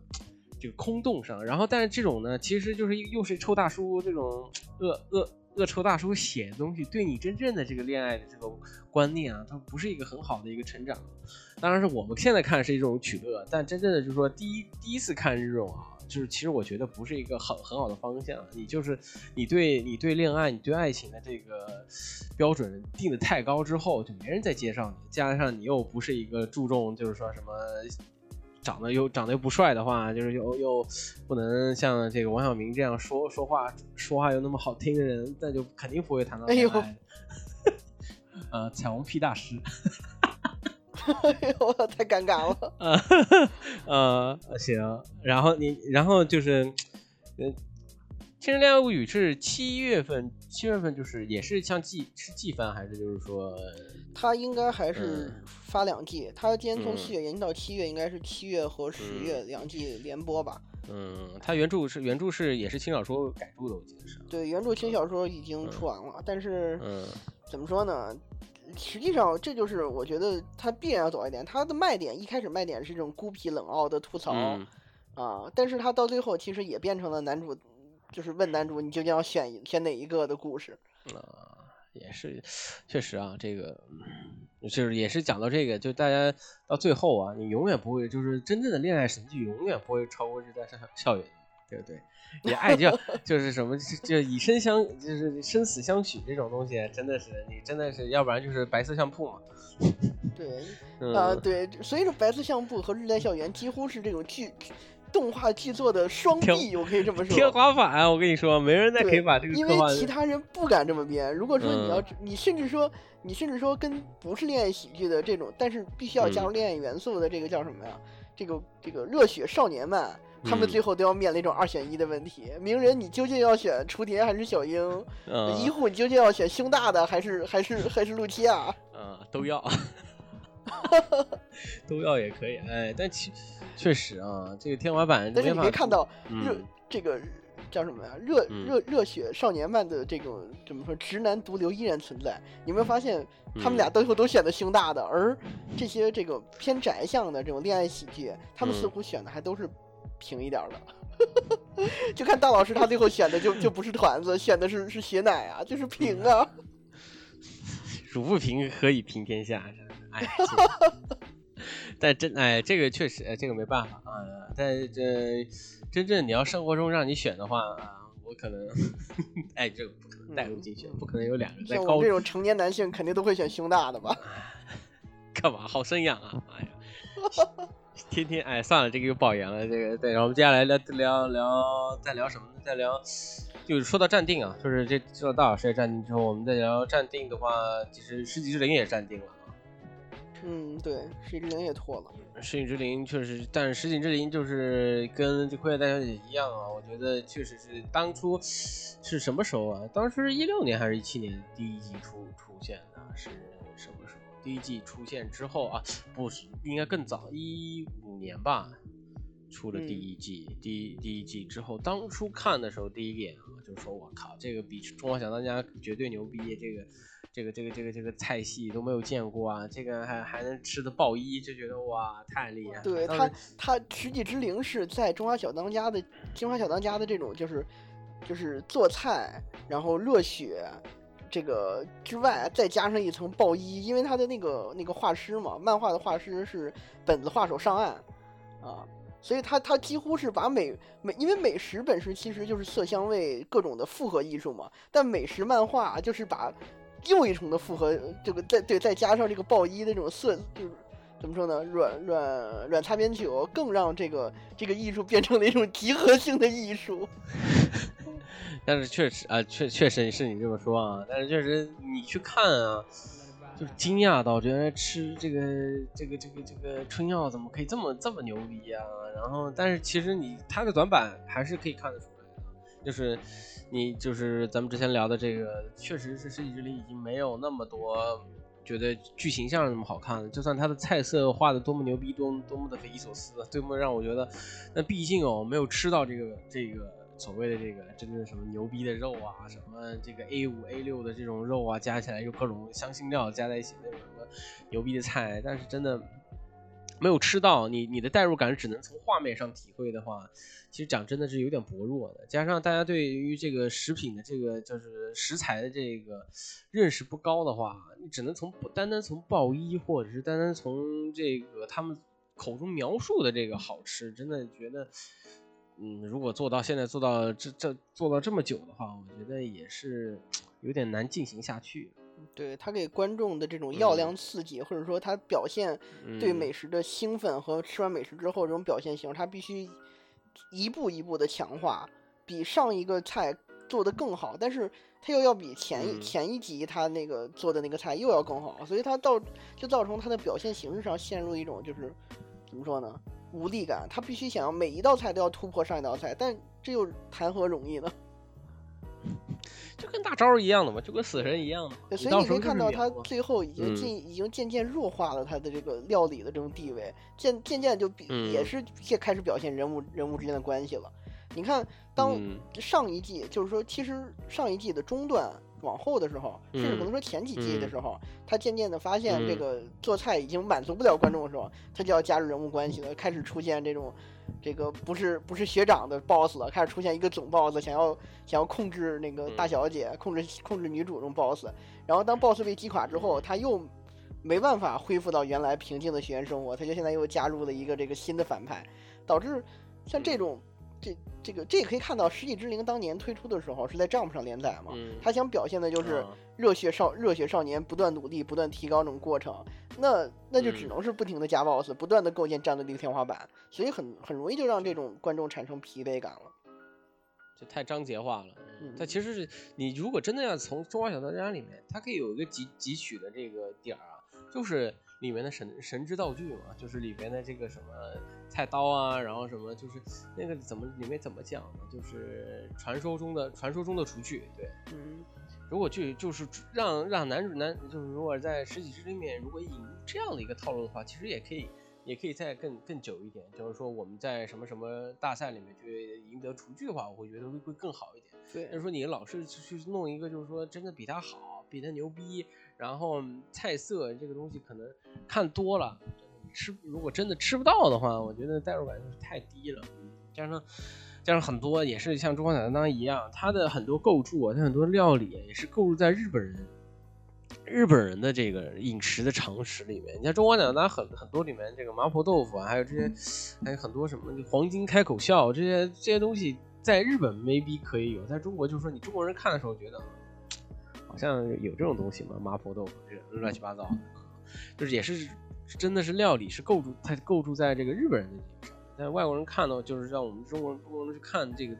这个空洞上。然后，但是这种呢，其实就是又是臭大叔这种恶恶。恶臭大叔写的东西，对你真正的这个恋爱的这个观念啊，它不是一个很好的一个成长。当然是我们现在看是一种取乐，但真正的就是说，第一第一次看这种啊，就是其实我觉得不是一个很很好的方向。你就是你对你对恋爱、你对爱情的这个标准定的太高之后，就没人再接上你。加上你又不是一个注重就是说什么。长得又长得又不帅的话，就是又又不能像这个王晓明这样说说话说话又那么好听的人，那就肯定不会谈到恋爱。呃，彩虹屁大师，哎呦，太尴尬了。呃，行，然后你，然后就是，呃。《青春恋爱物语》是七月份，七月份就是也是像季是季番还是就是说，它应该还是发两季。它今天从四月延期到七月，应该是七月和十月两季连播吧？嗯，它原著是原著是也是轻小说改著的，我记得是。对，原著轻小说已经出完了，但是怎么说呢？实际上这就是我觉得它必然要走一点。它的卖点一开始卖点是这种孤僻冷傲的吐槽啊，但是它到最后其实也变成了男主。就是问男主，你究竟要选选哪一个的故事？啊，也是，确实啊，这个就是也是讲到这个，就大家到最后啊，你永远不会，就是真正的恋爱神剧永远不会超过这在校校园，对不对？也爱就 就是什么，就以身相，就是生死相许这种东西，真的是你真的是，要不然就是白色相簿嘛。对，啊对，所以说白色相簿和日代校园几乎是这种剧。动画剧作的双臂，我可以这么说。天花板，我跟你说，没人再可以把这个。因为其他人不敢这么编。如果说你要，你甚至说，你甚至说跟不是恋爱喜剧的这种，但是必须要加入恋爱元素的这个叫什么呀？这个这个热血少年漫，他们最后都要面临一种二选一的问题。鸣人，你究竟要选雏田还是小樱？医护，你究竟要选胸大的还是还是还是露琪亚？嗯，都要。都要也可以，哎，但其确实啊，这个天花板。但是你没看到热这个叫什么呀？热热热血少年漫的这种怎么说？直男毒瘤依然存在。你有没有发现他们俩最后都选的胸大的？而这些这个偏宅向的这种恋爱喜剧，他们似乎选的还都是平一点的。就看大老师他最后选的就就不是团子，选的是是血奶啊，就是平啊。汝不平，何以平天下？哎，但真哎，这个确实，这个没办法啊。但这真正你要生活中让你选的话啊，我可能，哎，这个不可能带入进去，不可能有两个在高。这种成年男性肯定都会选胸大的吧？干嘛？好生养啊！哎呀，天天哎，算了，这个又爆言了。这个对，然后我们接下来聊聊聊，再聊什么呢？再聊。就是说到站定啊，就是这说到大老师也站定之后，我们再聊站定的话，其实十级之灵也站定了啊。嗯，对，石井之灵也脱了。石井之灵确实，但是石井之灵就是跟这《快乐大小姐》一样啊，我觉得确实是当初是什么时候啊？当时一六年还是一七年第一季出出现的？是什么时候？第一季出现之后啊？不是，应该更早，一五年吧。出了第一季，第一第一季之后，当初看的时候，第一眼啊，就是说我靠，这个比《中华小当家》绝对牛逼，这个这个这个这个这个菜系都没有见过啊，这个还还能吃的爆衣，就觉得哇，太厉害。对他，他食戟之灵是在《中华小当家》的《中华小当家》的这种就是就是做菜，然后热血这个之外，再加上一层爆衣，因为他的那个那个画师嘛，漫画的画师是本子画手上岸啊。所以他他几乎是把美美，因为美食本身其实就是色香味各种的复合艺术嘛。但美食漫画就是把又一重的复合，这个再对再加上这个爆衣的这种色，就是怎么说呢？软软软擦边球，更让这个这个艺术变成了一种集合性的艺术。但是确实啊，确确实是你这么说啊，但是确实你去看啊。就是惊讶到，觉得吃这个这个这个这个春药怎么可以这么这么牛逼啊？然后，但是其实你它的短板还是可以看得出来的，就是你就是咱们之前聊的这个，确实是《世纪之灵》已经没有那么多觉得剧情上那么好看了。就算它的菜色画的多么牛逼，多多么的匪夷所思，多么让我觉得，那毕竟哦，没有吃到这个这个。所谓的这个真的什么牛逼的肉啊，什么这个 A 五 A 六的这种肉啊，加起来又各种香辛料加在一起那种什么牛逼的菜，但是真的没有吃到，你你的代入感只能从画面上体会的话，其实讲真的是有点薄弱的。加上大家对于这个食品的这个就是食材的这个认识不高的话，你只能从单单从爆衣或者是单单从这个他们口中描述的这个好吃，真的觉得。嗯，如果做到现在做到这这做到这么久的话，我觉得也是有点难进行下去。对他给观众的这种药量刺激，或者说他表现对美食的兴奋和吃完美食之后这种表现型，他必须一步一步的强化，比上一个菜做的更好，但是他又要比前一前一集他那个做的那个菜又要更好，所以他到就造成他的表现形式上陷入一种就是怎么说呢？无力感，他必须想要每一道菜都要突破上一道菜，但这又谈何容易呢？就跟大招一样的嘛，就跟死神一样的。所以你可以看到，他最后已经进，已经渐渐弱化了他的这个料理的这种地位，渐渐渐就比也是也开始表现人物人物之间的关系了。你看，当上一季就是说，其实上一季的中段。往后的时候，甚至不能说前几季的时候，他渐渐的发现这个做菜已经满足不了观众的时候，他就要加入人物关系了，开始出现这种，这个不是不是学长的 boss 了，开始出现一个总 boss，想要想要控制那个大小姐，控制控制女主这种 boss。然后当 boss 被击垮之后，他又没办法恢复到原来平静的学院生活，他就现在又加入了一个这个新的反派，导致像这种。这这个这也可以看到，《世纪之灵》当年推出的时候是在 Jump 上连载嘛？他想表现的就是热血少热血少年不断努力、不断提高这种过程。那那就只能是不停的加 BOSS，不断的构建战斗力的天花板，所以很很容易就让这种观众产生疲惫感了。就太章节化了。它其实是你如果真的要从《中华小当家》里面，它可以有一个汲汲取的这个点儿啊，就是。里面的神神之道具嘛，就是里面的这个什么菜刀啊，然后什么就是那个怎么里面怎么讲呢？就是传说中的传说中的厨具，对，嗯，如果就就是让让男主男就是如果在十几之里面如果引入这样的一个套路的话，其实也可以也可以再更更久一点，就是说我们在什么什么大赛里面去赢得厨具的话，我会觉得会会更好一点。对，就是说你老是去弄一个就是说真的比他好，比他牛逼。然后菜色这个东西可能看多了，吃如果真的吃不到的话，我觉得代入感就是太低了。加上加上很多也是像《中华小当当》一样，它的很多构筑啊，它很多料理也是构筑在日本人日本人的这个饮食的常识里面。你像《中华小当当》很很多里面这个麻婆豆腐啊，还有这些还有很多什么黄金开口笑这些这些东西，在日本 maybe 可以有，在中国就是说你中国人看的时候觉得。像有这种东西吗？麻婆豆腐这乱七八糟的，就是也是真的是料理是构筑，它构筑在这个日本人的基础上。但外国人看到，就是让我们中国人中国人去看这个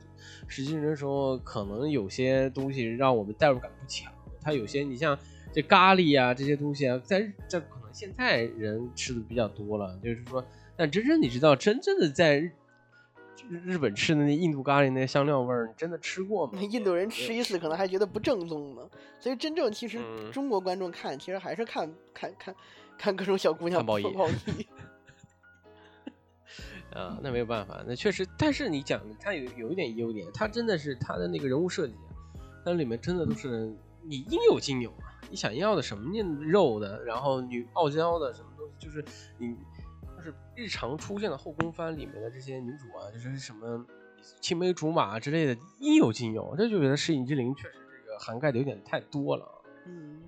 实际的时候，可能有些东西让我们代入感不强。它有些你像这咖喱啊这些东西啊，在在可能现在人吃的比较多了，就是说，但真正你知道，真正的在日日本吃的那印度咖喱那香料味儿，你真的吃过吗？印度人吃一次可能还觉得不正宗呢，所以真正其实嗯中国观众看，其实还是看看看看各种小姑娘看报艺 艺。啊，那没有办法，那确实，但是你讲的它有有一点优点，它真的是它的那个人物设计，它里面真的都是你应有尽有啊，你想要的什么样肉的，然后女傲娇的什么东西，就是你就是日常出现的后宫番里面的这些女主啊，就是什么青梅竹马之类的应有尽有，这就觉得《石隐之灵》确实这个涵盖的有点太多了。嗯。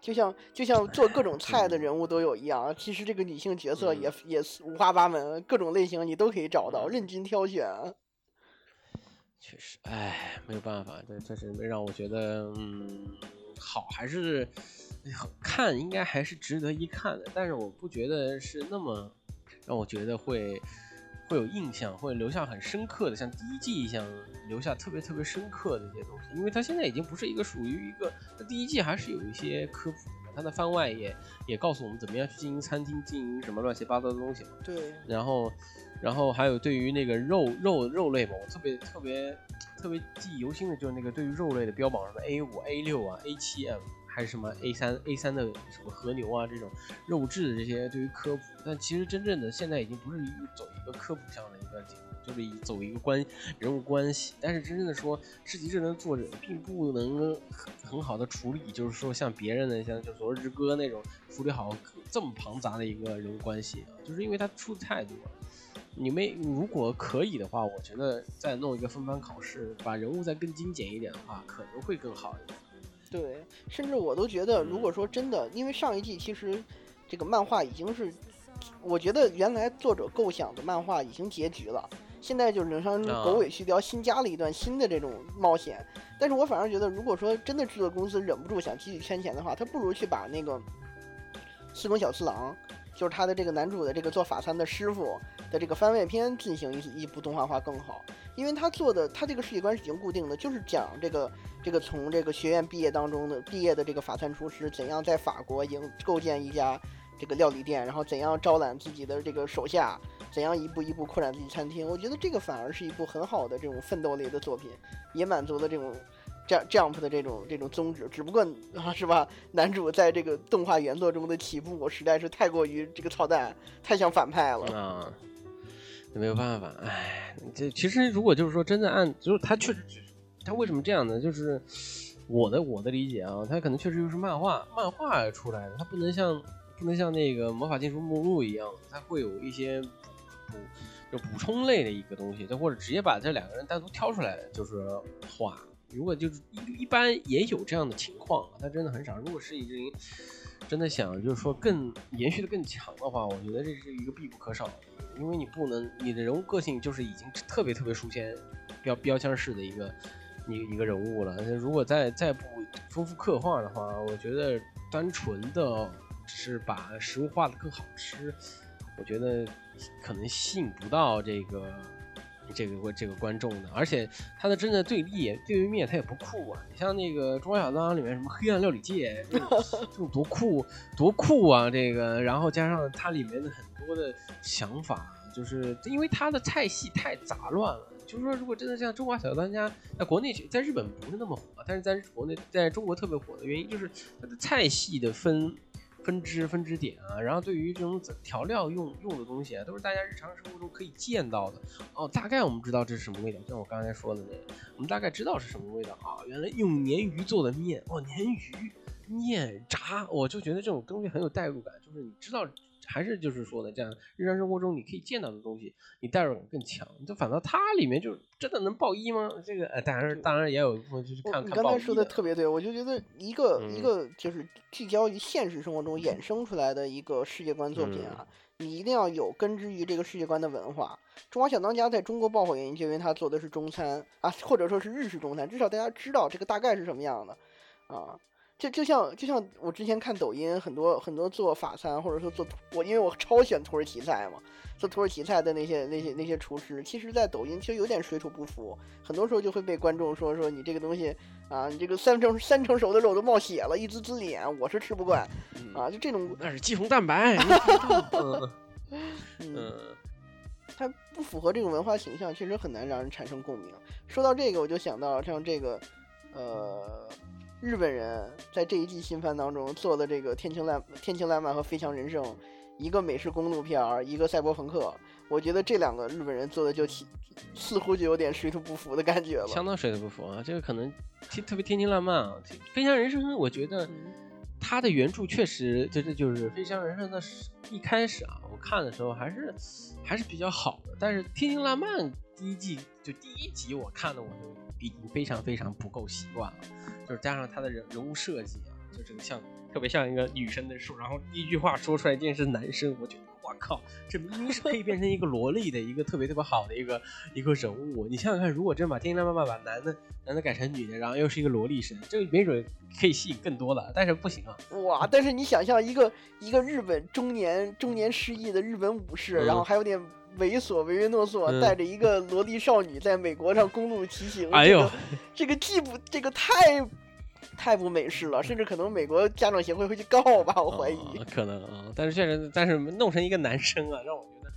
就像就像做各种菜的人物都有一样，其实这个女性角色也也五花八门，各种类型你都可以找到，任君挑选。确实，哎，没有办法，这这是让我觉得，嗯，好还是 看，应该还是值得一看的。但是我不觉得是那么让我觉得会会有印象，会留下很深刻的，像第一季一样留下特别特别深刻的一些东西。因为它现在已经不是一个属于一个，它第一季还是有一些科普的，它的番外也也告诉我们怎么样去经营餐厅，经营什么乱七八糟的东西嘛。对，然后。然后还有对于那个肉肉肉类嘛，我特别特别特别记忆犹新的就是那个对于肉类的标榜，什么 A 五、A 六啊、A 七 M 还是什么 A 三 A 三的什么和牛啊这种肉质的这些对于科普，但其实真正的现在已经不是一走一个科普向的一个节目，就是以走一个关人物关系。但是真正的说，世纪智能作者并不能很很好的处理，就是说像别人的像就昨日之歌那种处理好这么庞杂的一个人物关系啊，就是因为他出的太多了。你没如果可以的话，我觉得再弄一个分班考试，把人物再更精简一点的话，可能会更好一点。对，甚至我都觉得，如果说真的，因为上一季其实这个漫画已经是，我觉得原来作者构想的漫画已经结局了，现在就是人生狗尾续貂，新加了一段新的这种冒险。但是我反而觉得，如果说真的制作公司忍不住想继续圈钱的话，他不如去把那个四宫小次郎，就是他的这个男主的这个做法餐的师傅。的这个番外篇进行一一部动画化更好，因为他做的他这个世界观是已经固定的，就是讲这个这个从这个学院毕业当中的毕业的这个法餐厨师怎样在法国营构建一家这个料理店，然后怎样招揽自己的这个手下，怎样一步一步扩展自己餐厅。我觉得这个反而是一部很好的这种奋斗类的作品，也满足了这种 jump 的这种这种宗旨。只不过啊，是吧？男主在这个动画原作中的起步实在是太过于这个操蛋，太像反派了啊。没有办法，哎，这其实如果就是说真的按，就是他确实，他为什么这样呢？就是我的我的理解啊，他可能确实就是漫画漫画出来的，他不能像不能像那个魔法禁书目录一样，他会有一些补补就补充类的一个东西，就或者直接把这两个人单独挑出来就是画。如果就是一一般也有这样的情况，他真的很少。如果是已经真的想就是说更延续的更强的话，我觉得这是一个必不可少的。因为你不能，你的人物个性就是已经特别特别书签标标签式的一个一一个人物了。如果再再不丰富刻画的话，我觉得单纯的只是把食物画的更好吃，我觉得可能吸引不到这个这个这个观众的。而且他的真的对立对立面他也不酷啊。你像那个《中华小当》里面什么黑暗料理界，这种多酷多酷啊！这个，然后加上它里面的很。多的想法，就是因为它的菜系太杂乱了。就是说，如果真的像《中华小当家》在国内在日本不是那么火，但是在国内在中国特别火的原因，就是它的菜系的分分支分支点啊，然后对于这种调料用用的东西啊，都是大家日常生活中可以见到的。哦，大概我们知道这是什么味道，像我刚才说的那个，我们大概知道是什么味道啊。原来用鲶鱼做的面，哦，鲶鱼面炸，我就觉得这种东西很有代入感，就是你知道。还是就是说的这样，日常生活中你可以见到的东西，你代入感更强。就反倒它里面就真的能爆一吗？这个呃，当然当然也有一部分就是看看你刚才说的特别对，我就觉得一个一个就是聚焦于现实生活中衍生出来的一个世界观作品啊，你一定要有根植于这个世界观的文化。中华小当家在中国爆火原因就因为他做的是中餐啊，或者说是日式中餐，至少大家知道这个大概是什么样的啊。就就像就像我之前看抖音，很多很多做法餐或者说做我，因为我超喜欢土耳其菜嘛，做土耳其菜的那些那些那些厨师，其实，在抖音其实有点水土不服，很多时候就会被观众说说你这个东西啊，你这个三成三成熟的肉都冒血了，一滋滋脸，我是吃不惯啊，就这种那是肌红蛋白，嗯，它不符合这种文化形象，确实很难让人产生共鸣。说到这个，我就想到像这个呃。日本人在这一季新番当中做的这个《天晴烂天晴烂漫》和《飞翔人生》，一个美式公路片儿，一个赛博朋克，我觉得这两个日本人做的就似乎就有点水土不服的感觉了。相当水土不服啊！这个可能特别《天晴烂漫》啊，《飞翔人生》我觉得它的原著确实就这就是《飞翔人生》的一开始啊，我看的时候还是还是比较好的，但是《天晴烂漫》第一季就第一集我看的我就已经非常非常不够习惯了。就是加上他的人人物设计啊，就这个像特别像一个女生的树，然后第一句话说出来竟然是男生，我觉得我靠，这明明是可以变成一个萝莉的一个特别特别好的一个一个人物。你想想看，如果真把天天妈妈把男的男的改成女的，然后又是一个萝莉神，这个没准可以吸引更多的，但是不行啊。哇！但是你想象一个一个日本中年中年失忆的日本武士，然后还有点猥琐唯唯诺诺，带着一个萝莉少女在美国上公路骑行。哎呦，这个既不这个太。太不美式了，甚至可能美国家长协会会去告吧，我怀疑。可能啊，但是确实，但是弄成一个男生啊，让我觉得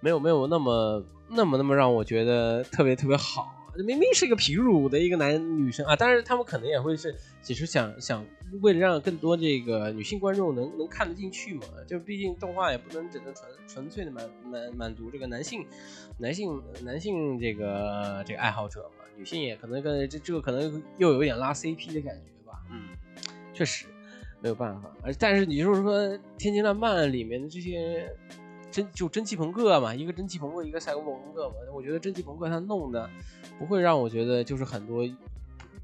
没有没有那么那么那么让我觉得特别特别好。明明是一个皮乳的一个男女生啊，但是他们可能也会是，其实想想为了让更多这个女性观众能能看得进去嘛，就毕竟动画也不能只能纯纯粹的满满满足这个男性男性男性这个这个爱好者嘛，女性也可能跟这这个可能又有点拉 CP 的感觉吧。嗯，确实没有办法，而但是你就是说《天津浪漫》里面的这些蒸就蒸汽朋克嘛，一个蒸汽朋克，一个赛博朋克嘛，我觉得蒸汽朋克它弄的不会让我觉得就是很多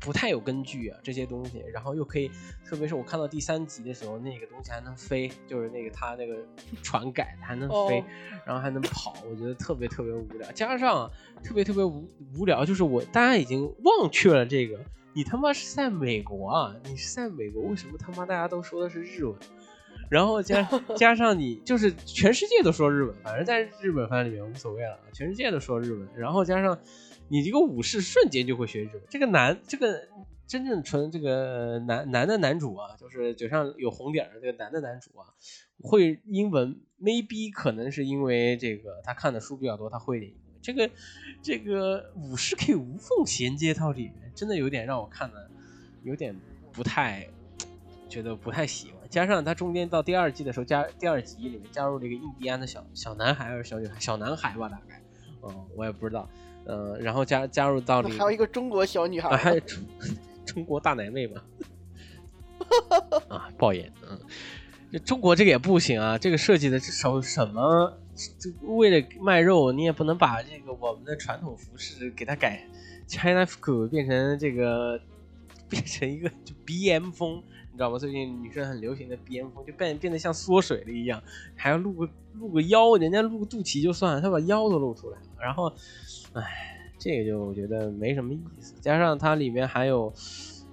不太有根据啊这些东西，然后又可以，特别是我看到第三集的时候，那个东西还能飞，就是那个他那个船改还能飞，然后还能跑，我觉得特别特别无聊，加上特别特别无无聊，就是我大家已经忘却了这个。你他妈是在美国啊！你是在美国，为什么他妈大家都说的是日文？然后加 加上你就是全世界都说日文，反正在日本番里面无所谓了，全世界都说日文。然后加上你这个武士瞬间就会学日文。这个男，这个真正纯这个男男的男主啊，就是嘴上有红点的这个男的男主啊，会英文，maybe 可能是因为这个他看的书比较多，他会点。这个这个武士可以无缝衔接到里面，真的有点让我看的有点不太觉得不太喜欢。加上他中间到第二季的时候加第二集里面加入了一个印第安的小小男孩还是小女孩？小男孩吧，大概，嗯，我也不知道。嗯，然后加加入到里还有一个中国小女孩，还有中 中国大奶妹嘛？啊，爆眼，嗯，这中国这个也不行啊，这个设计的这首什么？就为了卖肉，你也不能把这个我们的传统服饰给它改，China 服变成这个，变成一个就 BM 风，你知道吗？最近女生很流行的 BM 风，就变变得像缩水了一样，还要露个露个腰，人家露个肚脐就算了，她把腰都露出来了，然后，唉，这个就我觉得没什么意思，加上它里面还有。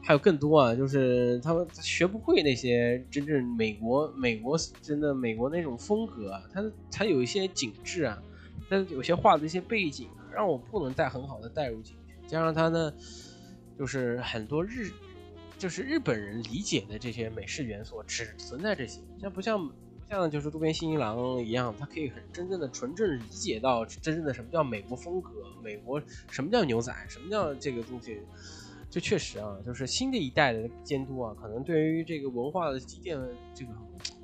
还有更多啊，就是他们学不会那些真正美国美国真的美国那种风格啊，它它有一些景致啊，它有些画的一些背景啊，让我不能再很好的带入进去。加上它呢，就是很多日，就是日本人理解的这些美式元素只存在这些，像不像不像就是渡边信一郎一样，他可以很真正的纯正理解到真正的什么叫美国风格，美国什么叫牛仔，什么叫这个东西。就确实啊，就是新的一代的监督啊，可能对于这个文化的积淀，这个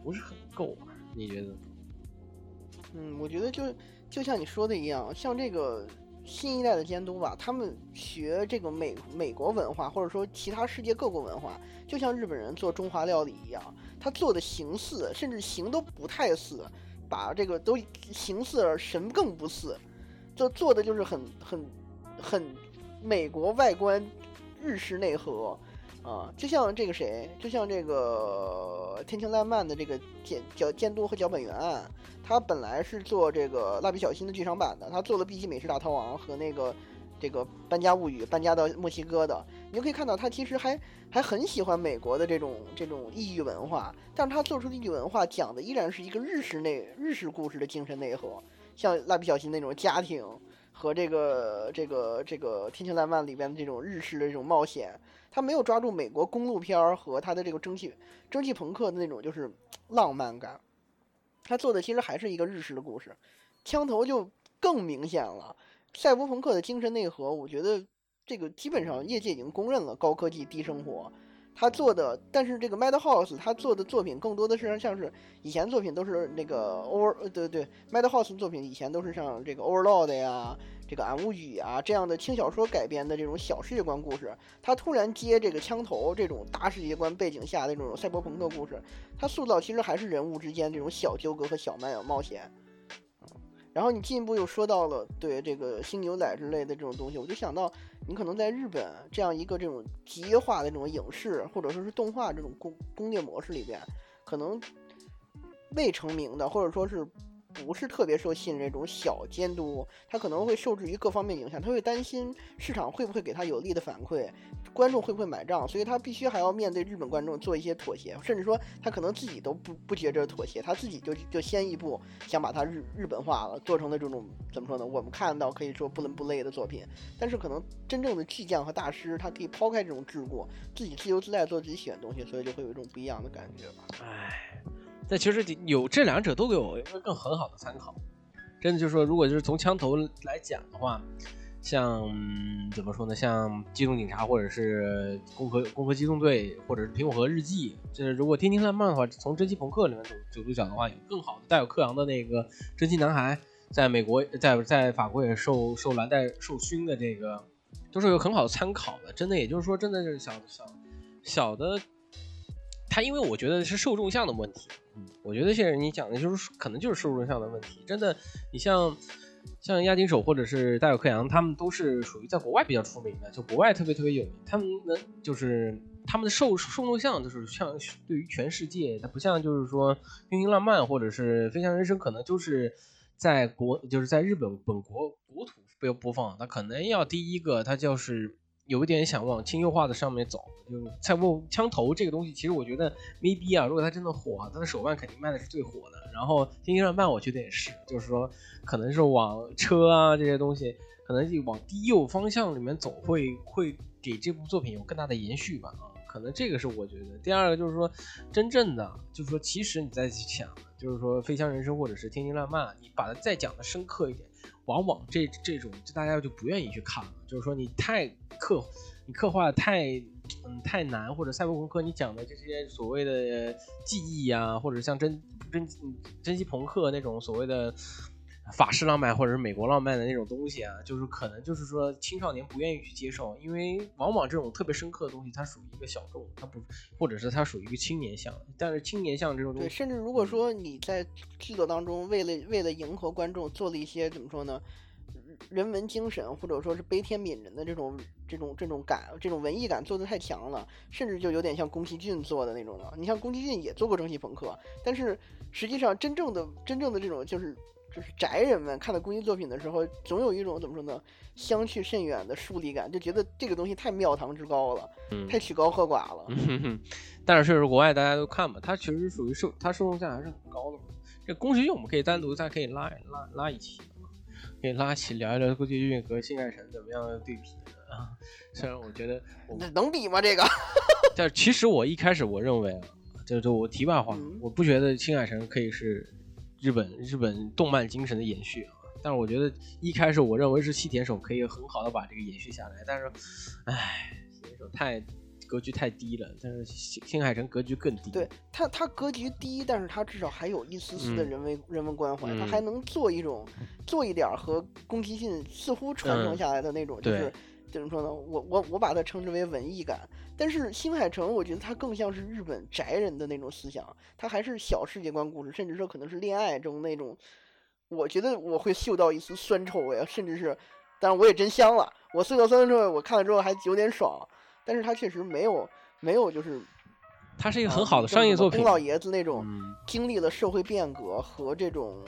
不是很够，你觉得？嗯，我觉得就就像你说的一样，像这个新一代的监督吧，他们学这个美美国文化，或者说其他世界各国文化，就像日本人做中华料理一样，他做的形似，甚至形都不太似，把这个都形似而神更不似，就做的就是很很很美国外观。日式内核，啊，就像这个谁，就像这个《天晴烂漫》的这个监监监督和脚本原案，他本来是做这个《蜡笔小新》的剧场版的，他做了《B 级美食大逃亡》和那个这个《搬家物语》搬家到墨西哥的，你就可以看到他其实还还很喜欢美国的这种这种异域文化，但是他做出的异域文化讲的依然是一个日式内日式故事的精神内核，像蜡笔小新那种家庭和这个这个这个天晴烂漫里边的这种日式的这种冒险，他没有抓住美国公路片儿和他的这个蒸汽蒸汽朋克的那种就是浪漫感，他做的其实还是一个日式的故事，枪头就更明显了。赛博朋克的精神内核，我觉得这个基本上业界已经公认了，高科技低生活。他做的，但是这个 Madhouse 他做的作品更多的是像是以前作品都是那个 Over，对对，Madhouse 作品以前都是像这个 Overlord 呀、这个暗物语啊这样的轻小说改编的这种小世界观故事。他突然接这个枪头这种大世界观背景下的这种赛博朋克故事，他塑造其实还是人物之间这种小纠葛和小漫冒险。然后你进一步又说到了对这个新牛仔之类的这种东西，我就想到你可能在日本这样一个这种集约化的这种影视或者说是动画这种工工业模式里边，可能未成名的或者说是。不是特别受信任这种小监督，他可能会受制于各方面影响，他会担心市场会不会给他有利的反馈，观众会不会买账，所以他必须还要面对日本观众做一些妥协，甚至说他可能自己都不不觉着妥协，他自己就就先一步想把它日日本化了，做成了这种怎么说呢？我们看到可以说不伦不类的作品，但是可能真正的巨匠和大师，他可以抛开这种桎梏，自己自由自在做自己喜欢的东西，所以就会有一种不一样的感觉吧。唉。但其实有这两者都给我一个更很好的参考，真的就是说，如果就是从枪头来讲的话，像怎么说呢？像机动警察，或者是攻和攻和机动队，或者是苹果核日记，就是如果天天烂漫的话，从真气朋克里面角度讲的话，有更好的带有克洋的那个真气男孩，在美国在在法国也受受蓝带受勋的这个，都是有很好的参考的。真的，也就是说，真的是小小小的。他因为我觉得是受众向的问题，我觉得现在你讲的就是可能就是受众向的问题。真的，你像像亚金手或者是大有克洋，他们都是属于在国外比较出名的，就国外特别特别有名。他们能就是他们的受受众像就是像对于全世界，它不像就是说《英雄浪漫》或者是《飞翔人生》，可能就是在国就是在日本本国国土被播放，它可能要第一个，它就是。有一点想往轻优化的上面走，就菜波枪头这个东西，其实我觉得 maybe 啊，如果它真的火啊，它的手办肯定卖的是最火的。然后天星乱漫，我觉得也是，就是说可能是往车啊这些东西，可能就往低幼方向里面走，会会给这部作品有更大的延续吧啊，可能这个是我觉得。第二个就是说，真正的就是说，其实你再去想，就是说飞翔人生或者是天星乱漫，你把它再讲的深刻一点。往往这这种就大家就不愿意去看了，就是说你太刻，你刻画的太嗯太难，或者赛博朋克你讲的这些所谓的记忆啊，或者像珍珍珍稀朋克那种所谓的。法式浪漫或者是美国浪漫的那种东西啊，就是可能就是说青少年不愿意去接受，因为往往这种特别深刻的东西，它属于一个小众，它不，或者是它属于一个青年向。但是青年向这种东西，对，甚至如果说你在制作当中为了为了迎合观众做了一些怎么说呢，人文精神或者说是悲天悯人的这种这种这种感，这种文艺感做的太强了，甚至就有点像宫崎骏做的那种了。你像宫崎骏也做过蒸汽朋克，但是实际上真正的真正的这种就是。就是宅人们看到宫崎作品的时候，总有一种怎么说呢，相去甚远的疏离感，就觉得这个东西太庙堂之高了，太曲高和寡了。但是确实国外大家都看嘛，它其实属于受，它受众价还是很高的嘛。这宫崎骏我们可以单独再可以拉拉拉一期，可以拉起聊一聊宫崎骏和新海诚怎么样的对比啊。虽然我觉得那能比吗？这个？但其实我一开始我认为啊，就就我题外话，我不觉得新海诚可以是。日本日本动漫精神的延续啊，但是我觉得一开始我认为是细田守可以很好的把这个延续下来，但是，唉，细田守太格局太低了，但是新新海诚格局更低。对他他格局低，但是他至少还有一丝丝的人文人文关怀，他还能做一种做一点和宫崎骏似乎传承下来的那种，就是怎么说呢？我我我把它称之为文艺感。但是新海诚，我觉得他更像是日本宅人的那种思想，他还是小世界观故事，甚至说可能是恋爱中那种。我觉得我会嗅到一丝酸臭味，甚至是，但是我也真香了。我嗅到酸臭味，我看了之后还有点爽。但是他确实没有没有就是，他是一个很好的商业作品。宫老爷子那种经历了社会变革和这种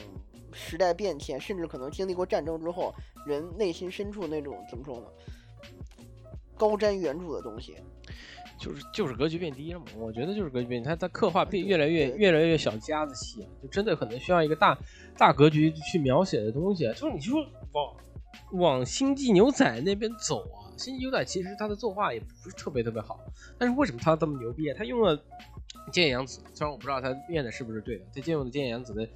时代变迁，甚至可能经历过战争之后，人内心深处那种怎么说呢？高瞻远瞩的东西。就是就是格局变低了嘛，我觉得就是格局变，它它刻画变越来越越来越小家子气，就真的可能需要一个大大格局去描写的东西。就是你说往往星际牛仔那边走啊，星际牛仔其实他的作画也不是特别特别好，但是为什么他这么牛逼？他用了剑阳子，虽然我不知道他念的是不是对的，他借用的剑阳子的。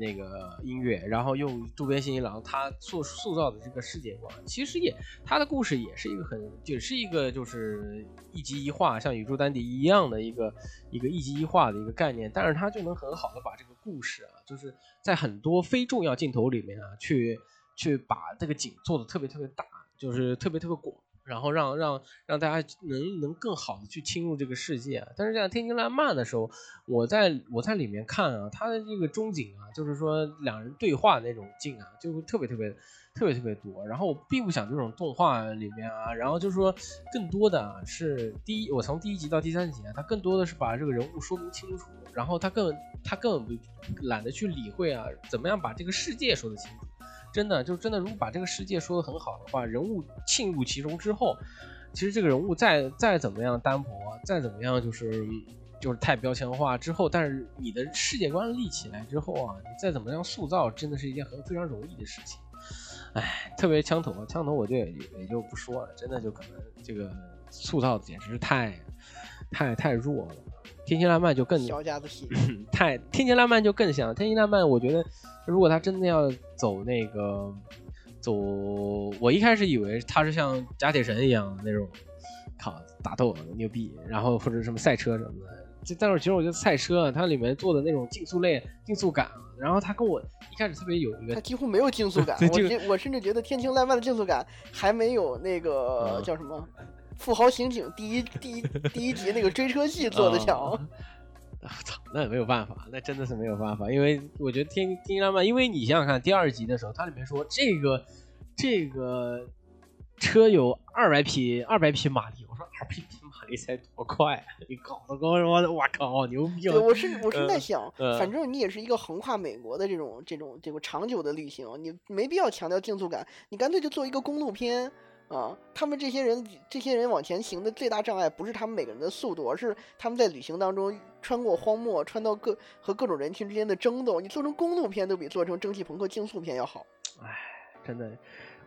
那个音乐，然后用渡边信一郎他塑塑造的这个世界观，其实也他的故事也是一个很，也是一个就是一集一画，像宇宙丹迪一样的一个一个一集一画的一个概念，但是他就能很好的把这个故事啊，就是在很多非重要镜头里面啊，去去把这个景做的特别特别大，就是特别特别广。然后让让让大家能能更好的去侵入这个世界，但是像《天津烂漫》的时候，我在我在里面看啊，它的这个中景啊，就是说两人对话那种景啊，就特别特别特别特别多。然后我并不想这种动画里面啊，然后就是说更多的啊是第一，我从第一集到第三集啊，它更多的是把这个人物说明清楚，然后他更他根本不懒得去理会啊，怎么样把这个世界说得清楚。真的就真的，如果把这个世界说的很好的话，人物浸入其中之后，其实这个人物再再怎么样单薄，再怎么样就是就是太标签化之后，但是你的世界观立起来之后啊，你再怎么样塑造，真的是一件很非常容易的事情。哎，特别枪头啊，枪头我就也也就不说了，真的就可能这个塑造简直是太太太弱了。天津烂漫就更小家子气，太天津烂漫就更像天津烂漫，我觉得。如果他真的要走那个走，我一开始以为他是像假铁神一样的那种，靠打斗牛逼，然后或者什么赛车什么的。这但是其实我觉得赛车它里面做的那种竞速类竞速感，然后他跟我一开始特别有一个，他几乎没有竞速感。我我甚至觉得天晴烂漫的竞速感还没有那个叫什么富豪刑警第一第一第一集那个追车戏做的强。操，那也没有办法，那真的是没有办法，因为我觉得《天天津浪漫》，因为你想想看，第二集的时候，它里面说这个这个车有二百匹二百匹马力，我说二百匹马力才多快？你搞得跟我我靠，牛逼！对，我是我是在想，反正你也是一个横跨美国的这种这种这个长久的旅行，你没必要强调竞速感，你干脆就做一个公路片。啊，他们这些人，这些人往前行的最大障碍不是他们每个人的速度，而是他们在旅行当中穿过荒漠，穿到各和各种人群之间的争斗。你做成公路片都比做成蒸汽朋克竞速片要好。哎，真的，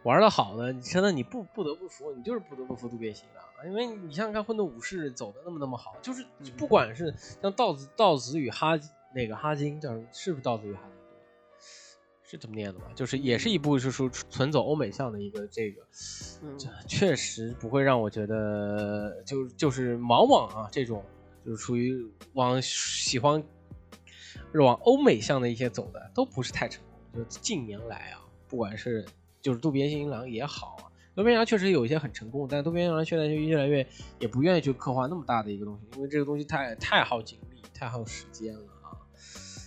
玩的好的，真的你不不得不服，你就是不得不服渡边信啊，因为你想想看，混沌武士走的那么那么好，就是不管是像道子道子与哈那个哈金叫是不是道子与哈？是这么念的吧？就是也是一部是说纯走欧美向的一个这个，这确实不会让我觉得就就是往往啊这种就是属于往喜欢往欧美向的一些走的都不是太成功。就近年来啊，不管是就是渡边新一郎也好啊，渡边阳确实有一些很成功，但渡边新郎现在就越来越也不愿意去刻画那么大的一个东西，因为这个东西太太耗精力，太耗时间了。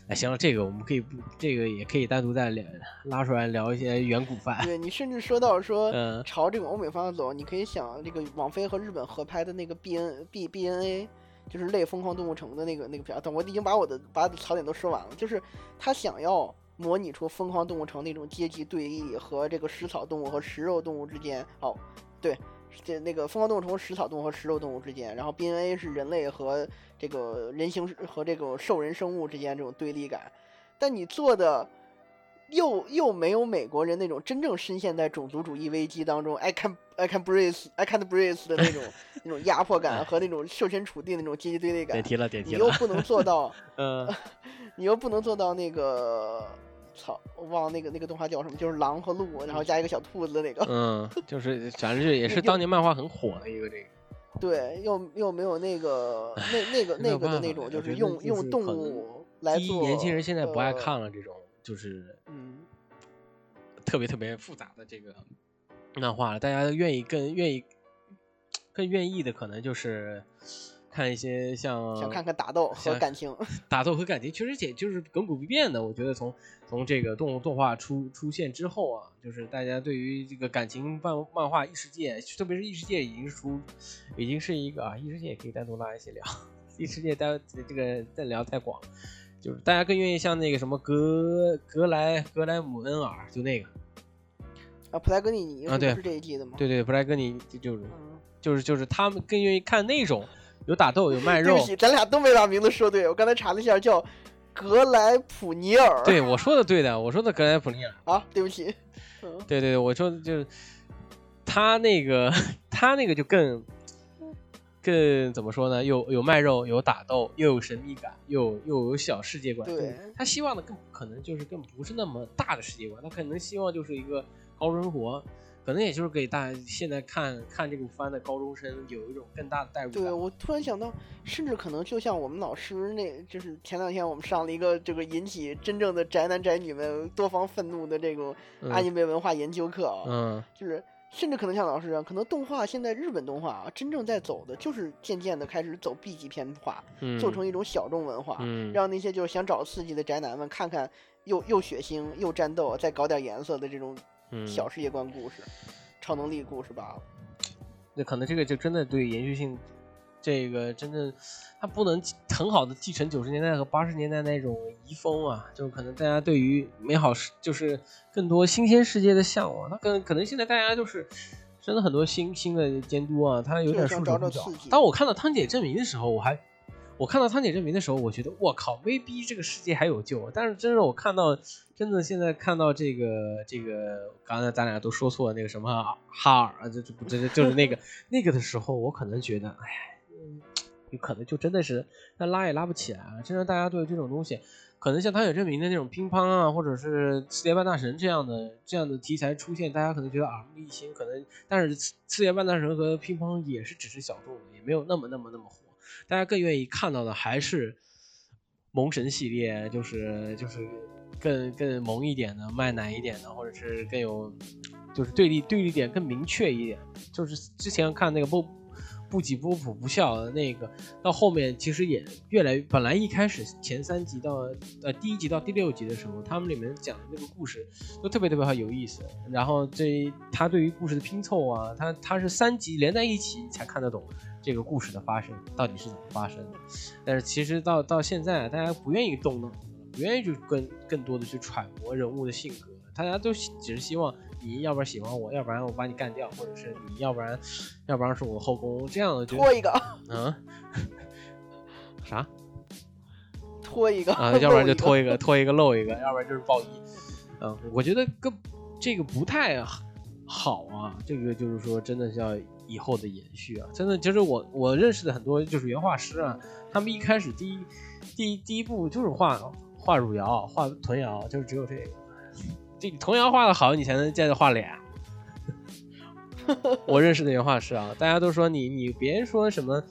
哎，行了，这个我们可以不，这个也可以单独再聊，拉出来聊一些远古番。对你甚至说到说嗯朝这个欧美方向走，你可以想这个网飞和日本合拍的那个 B N B B N A，就是类《疯狂动物城》的那个那个片。等我已经把我的把槽点都说完了，就是他想要模拟出《疯狂动物城》那种阶级对立和这个食草动物和食肉动物之间。哦，对。这那个疯狂动物虫食草动物和食肉动物之间，然后 B N A 是人类和这个人形和这个兽人生物之间这种对立感，但你做的又又没有美国人那种真正深陷在种族主义危机当中，I can I can breathe I can't breathe 的那种 那种压迫感和那种设身处地那种阶级对立感。点题了，点题了。你又不能做到，呃，你又不能做到那个。操，我忘了那个那个动画叫什么，就是狼和鹿，然后加一个小兔子的那个。嗯，就是反正也是当年漫画很火的一个这个。对，又又没有那个那那个那个的那种，就是用用动物来做。年轻人现在不爱看了这种，就是嗯，特别特别复杂的这个漫画了。大家愿意更愿意更愿意的，可能就是。看一些像想看看打斗和感情，打斗和感情确实也就是亘古不变的。我觉得从从这个动动画出出现之后啊，就是大家对于这个感情漫漫画异世界，特别是异世界已经出，已经是一个啊，异世界也可以单独拉一起聊。异世界单这个再聊太广，就是大家更愿意像那个什么格格莱格莱姆恩尔，就那个啊，普莱格尼尼啊对是这一季的吗？对对，普莱格尼就就是嗯，就是就是他们更愿意看那种有打斗有卖肉对不。起，咱俩都没把名字说对，我刚才查了一下，叫格莱普尼尔。对，我说的对的，我说的格莱普尼尔。啊，对不起，嗯，对对对，我说的就是他那个他那个就更更怎么说呢？有有卖肉，有打斗，又有神秘感，又又有小世界观。对他希望的更可能就是更不是那么大的世界观，他可能希望就是一个高生活。可能也就是给大家现在看看这个番的高中生有一种更大的代入感。对我突然想到，甚至可能就像我们老师那，就是前两天我们上了一个这个引起真正的宅男宅女们多方愤怒的这个嗯阿尼梅文化研究课啊，嗯就是甚至可能像老师一样，可能动画现在日本动画啊，真正在走的就是渐渐的开始走 B 级片化，嗯，做成一种小众文化，嗯让那些就是想找刺激的宅男们看看又又血腥又战斗，再搞点颜色的这种嗯小世界观故事、超能力故事罢了。那可能这个就真的对延续性，这个真的它不能很好的继承九十年代和八十年代那种遗风啊，就可能大家对于美好世就是更多新鲜世界的向往，那可能可能现在大家就是。真的很多新新的监督啊，他有点束就是想找手无脚找刺激。当我看到汤姐证明的时候，我还我看到汤姐证明的时候，我觉得我靠，威逼这个世界还有救。但是真是我看到，真的现在看到这个这个，刚才咱俩都说错了那个什么哈尔啊，这这这这就是那个那个的时候，我可能觉得，哎，有可能就真的是那拉也拉不起来啊。真的，大家对这种东西，可能像汤姐证明的那种乒乓啊，或者是次元半大神这样的这样的题材出现，大家可能觉得耳目一新，可能但是次次元半大神和乒乓也是只是小众的，也没有那么那么那么火。大家更愿意看到的还是萌神系列，就是就是更更萌一点的、卖奶一点的，或者是更有就是对立对立点更明确一点。就是之前看那个不不急不普不笑的那个，到后面其实也越来越，本来一开始前三集到呃第一集到第六集的时候，他们里面讲的那个故事都特别特别好有意思。然后这他对于故事的拼凑啊，他他是三集连在一起才看得懂这个故事的发生到底是怎么发生的。但是其实到到现在，大家不愿意动脑子，不愿意去更更多的去揣摩人物的性格，大家都喜只是希望你要不然喜欢我，要不然我把你干掉，或者是你要不然要不然是我后宫这样的就拖一个，嗯啥拖一个啊，要不然就拖一一个拖一个漏一个，要不然就是暴衣。嗯，我觉得跟这个不太好啊，这个就是说真的是要以后的延续啊，真的就是我我认识的很多就是原画师啊，他们一开始第一第一第一步就是画画汝窑，画臀窑，就是只有这个，这臀窑画的好，你才能接着画脸。我认识的原画师啊，大家都说你你别说什么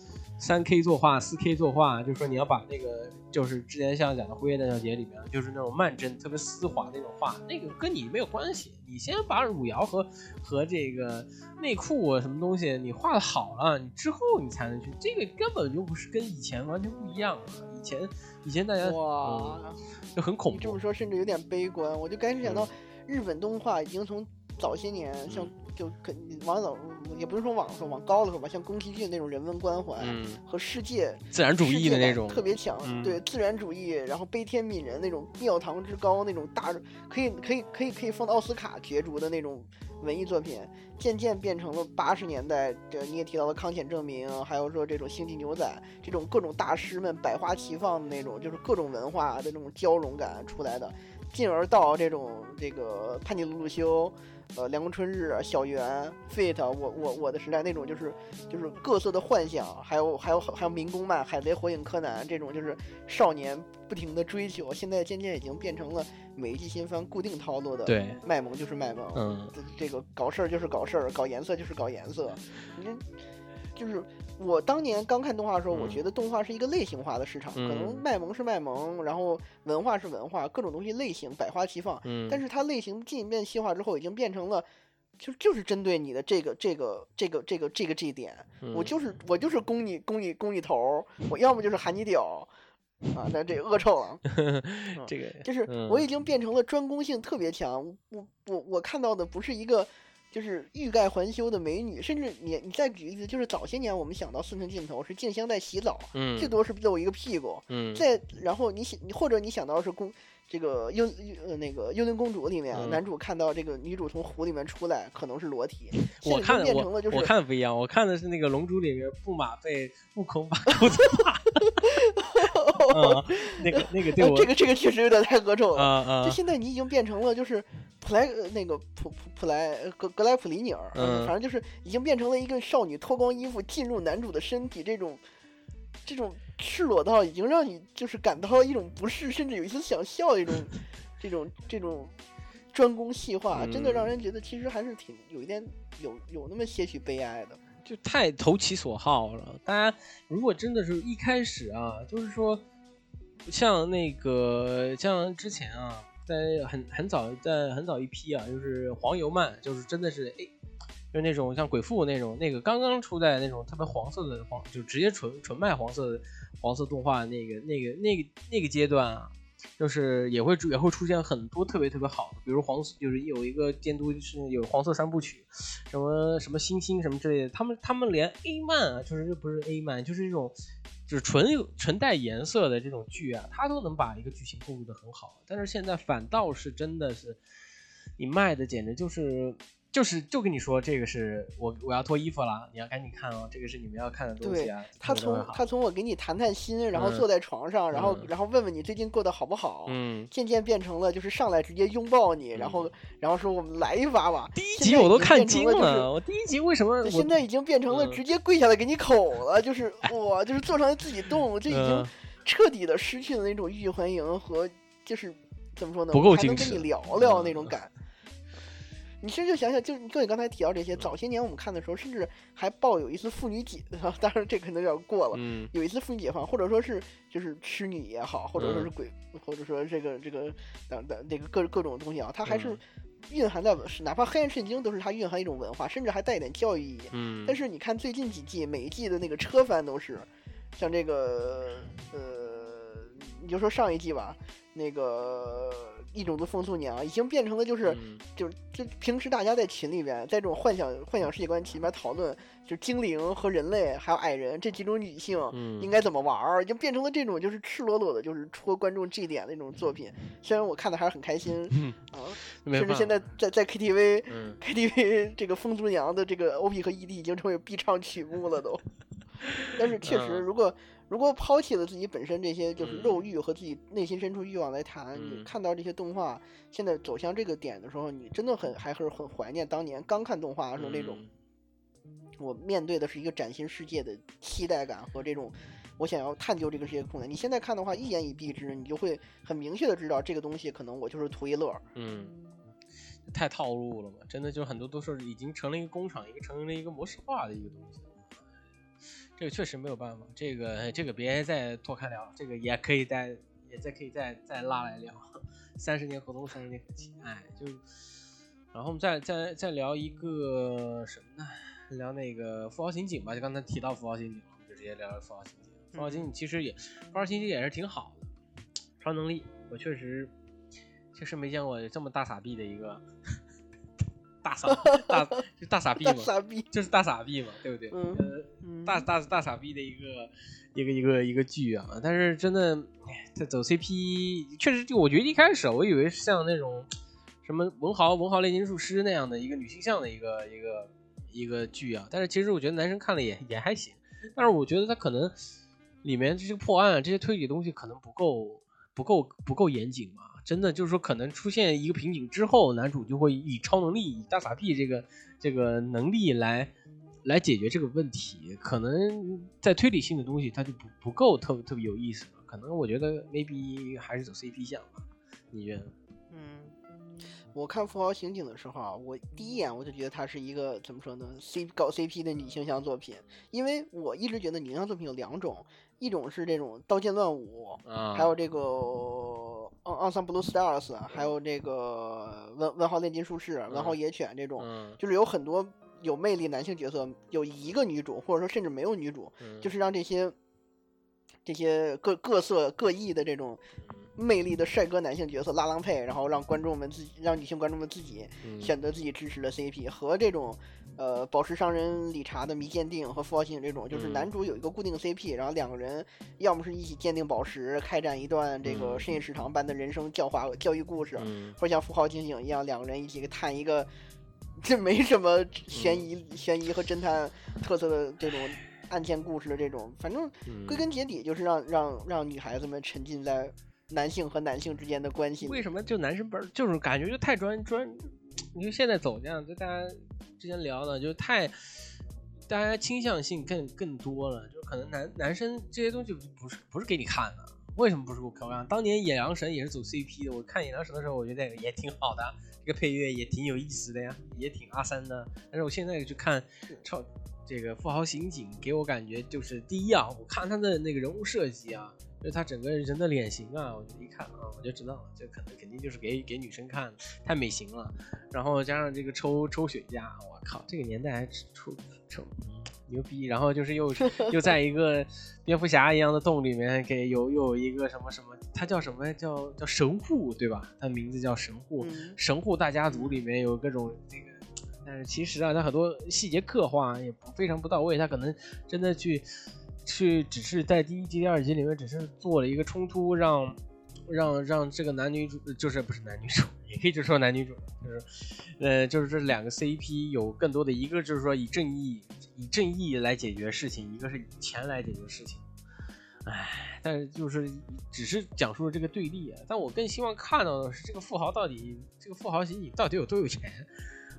三 K 作画、四 K 作画，就是说你要把那个就是之前像讲的《辉夜大小姐》里面，就是那种慢帧、特别丝滑那种画，那个跟你没有关系。你先把汝窑和和这个内裤啊什么东西你画的好了，你之后你才能去，这个根本就不是跟以前完全不一样了。以前以前大家哇，嗯、就很恐怖你这么，说甚至有点悲观。我就开始想到，嗯日本动画已经从早些年像就肯往早也不是说往说往高了说吧，像宫崎骏那种人文关怀嗯，和世界自然主义的那种，特别强，嗯对自然主义，然后悲天悯人那种庙堂之高那种大，可以可以可以可以放到奥斯卡角逐的那种文艺作品，渐渐变成了八十年代，这你也提到了康浅证明，还有说这种星际牛仔这种各种大师们百花齐放的那种，就是各种文化的那种交融感出来的，进而到这种这个潘尼鲁鲁修。呃，凉宫春日、小圆、Fate，我我我的时代那种就是就是各色的幻想，还有还有还有民工漫、海贼、火影、柯南这种就是少年不停的追求，现在渐渐已经变成了每一季新番固定套路的，对，卖萌就是卖萌，嗯这这个搞事儿就是搞事儿，搞颜色就是搞颜色，你这就是我当年刚看动画的时候，我嗯觉得动画是一个类型化的市场，可能嗯卖萌是卖萌，然后文化是文化，各种东西类型百花齐放，嗯，但是它类型进一步细化之后，已经变成了。就就是针对你的这个这个这个这个这个这一点，我嗯就是我就是攻你攻你攻你头，我要么就是喊你屌，啊，那这恶臭了，这个就是嗯我已经变成了专攻性特别强。我我我看到的不是一个就是欲盖还休的美女，甚至你你再举例子，就是早些年我们想到四寸镜头是静香在洗澡，嗯，最多是露一个屁股，嗯，再然后你想你或者你想到是公这个幽呃那个幽灵公主里面，嗯。男主看到这个女主从湖里面出来，可能是裸体，我看我变成了就是我看的不一样，我看的是那个《龙珠》里面布马被悟空把裤子嗯，那个 那个对我呃这个这个确实有点太恶臭了。就现在你已经变成了就是普莱呃那个普普普莱呃格格莱普里尼尔，嗯反正就是已经变成了一个少女脱光衣服进入男主的身体，这种这种赤裸到已经让你就是感到了一种不适，甚至有一些想笑的一种 这种这种专攻细化，真的让嗯人觉得其实还是挺有一点有有那么些许悲哀的。就太投其所好了。大家如果真的是一开始啊，就是说像那个像之前啊，在很很早在很早一批啊，就是黄油漫，就是真的是哎。就是那种像鬼父那种，那个刚刚出在那种特别黄色的黄，就直接纯纯卖黄色的黄色动画那个那个那个那个阶段啊，就是也会也会出现很多特别特别好的，比如黄就是有一个监督是有黄色三部曲，什么什么星星什么之类的，他们他们连 A 漫啊，就是又不是 A 漫，就是这种就是纯纯带颜色的这种剧啊，它都能把一个剧情构筑的很好，但是现在反倒是真的是你卖的简直就是。就是就跟你说，这个是我我要脱衣服了，你要赶紧看哦，这个是你们要看的东西啊。他从他从我给你谈谈心，然后嗯坐在床上，然后嗯然后问问你最近过得好不好，嗯，渐渐变成了就是上来直接拥抱你，然后然后说我们来一发吧。第一集我都看变成了就是，我第一集为什么我现在已经变成了嗯直接跪下来给你口了，就是 哇，就是坐上来自己动，这已经嗯彻底的失去了那种欲拒还迎和就是怎么说呢，不够我还能跟你聊聊那嗯种感。你甚至就想想，就就你刚才提到这些，早些年我们看的时候，甚至还抱有一丝妇女解，当然这可能有点过了，嗯有一丝妇女解放，或者说是就是痴女也好，或者说是嗯鬼，或者说这个这个等等这个各各种东西啊，它还是嗯蕴含在是哪怕黑暗圣经都是它蕴含一种文化，甚至还带一点教育意义。嗯，但是你看最近几季，每一季的那个车番都是，像这个呃，你就说上一季吧，那个异种的风俗娘已经变成了就是。嗯就是就平时大家在群里边，在这种幻想幻想世界观群里面讨论，就是精灵和人类还有矮人这几种女性嗯应该怎么玩儿，就变成了这种就是赤裸裸的，就是戳观众 G 点的那种作品。虽然我看的还是很开心嗯啊，甚至现在在在 KTV 嗯 KTV 这个风俗娘的这个 OP 和 ED 已经成为必唱曲目了都。但是确实，嗯如果如果抛弃了自己本身这些就是嗯肉欲和自己内心深处欲望来谈，你嗯看到这些动画现在走向这个点的时候，你真的很还是很怀念当年刚看动画的时候那种，嗯我面对的是一个崭新世界的期待感和这种。我想要探究这个世界的空间。你现在看的话，一言以蔽之，你就会很明确的知道这个东西可能我就是图一乐。嗯，太套路了嘛，真的就很多都是已经成了一个工厂，一个成了一个模式化的一个东西。这个确实没有办法，这个这个别再拓开聊，这个也可以再也再可以再再拉来聊。三十年河东，三十年河西，哎，就然后我们再再再聊一个什么呢？聊那个富豪刑警吧，就刚才提到富豪刑警，我们就直接聊聊富豪刑警。富豪刑警其实也，富豪刑警也是挺好的，超能力我确实确实没见过这么大傻逼的一个大傻 大就大傻逼嘛，傻逼，就是大傻逼嘛，对不对？嗯大大大傻逼的一个一个一个一个剧啊，但是真的，哎在走 CP，确实就我觉得一开始我以为是像那种什么文豪文豪炼金术师那样的一个女性向的一个一个一个剧啊，但是其实我觉得男生看了也也还行，但是我觉得他可能里面这些破案啊这些推理的东西可能不够不够不够严谨嘛。真的就是说，可能出现一个瓶颈之后，男主就会以超能力、以大傻逼这个这个能力来来解决这个问题。可能在推理性的东西，它就不不够特特别有意思了。可能我觉得 maybe 还是走 CP 向吧，你觉得？嗯，我看《富豪刑警》的时候啊，我第一眼我就觉得它是一个怎么说呢，C 搞 CP 的女性向作品，因为我一直觉得女性向作品有两种，一种是这种刀剑乱舞，啊，还有这个《昂桑 Blue Stars》，还有这个文文豪炼金术士、文豪嗯野犬这种，嗯，就是有很多有魅力男性角色，有一个女主，或者说甚至没有女主，嗯。就是让这些这些各各色各异的这种魅力的帅哥男性角色拉郎配，然后让观众们自己让女性观众们自己选择自己支持的 CP 和这种。呃，宝石商人理查的迷鉴定和富豪刑警这种，就是男主有一个固定 CP，然后两个人要么是一起鉴定宝石，开展一段这个深夜食堂般的人生教化教育故事，或者像富豪刑警一样，两个人一起探一个 这没什么悬疑、悬疑和侦探特色的这种案件故事的这种，反正归根结底就是让让让女孩子们沉浸在男性和男性之间的关系。为什么就男生本就是感觉就太专专？你说现在走这样，就大家。之前聊的就太，大家倾向性更更多了，就可能男男生这些东西不是不是给你看的，为什么不是给我看？当年野狼神也是走 CP 的，我看野狼神的时候，我觉得也挺好的，这个配乐也挺有意思的呀，也挺阿三的。但是我现在去看超这个富豪刑警，给我感觉就是第一啊，我看他的那个人物设计啊。就他整个人的脸型啊，我就一看啊，我就知道了，这可能肯定就是给给女生看，太美型了。然后加上这个抽抽雪茄，我靠，这个年代还抽抽，牛逼。然后就是又又在一个蝙蝠侠一样的洞里面，给有有一个什么什么，他叫什么叫叫神户对吧？他名字叫神户，神户大家族里面有各种这个，但是其实啊，他很多细节刻画也不非常不到位，他可能真的去。去只是在第一集、第二集里面，只是做了一个冲突，让让让这个男女主，就是不是男女主，也可以就说男女主，就是呃，就是这两个 CP 有更多的一个就是说以正义以正义来解决事情，一个是以钱来解决事情。唉，但是就是只是讲述了这个对立啊，但我更希望看到的是这个富豪到底这个富豪刑警到底有多有钱。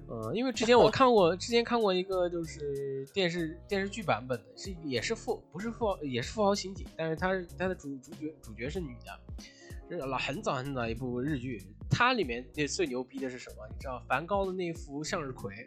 呃，因为之前我看过，之前看过一个就是电视电视剧版本的，是也是富不是富豪也是富豪刑警，但是他他的主主角主角是女的，是老很早很早一部日剧，它里面那最牛逼的是什么？你知道梵高的那幅向日葵。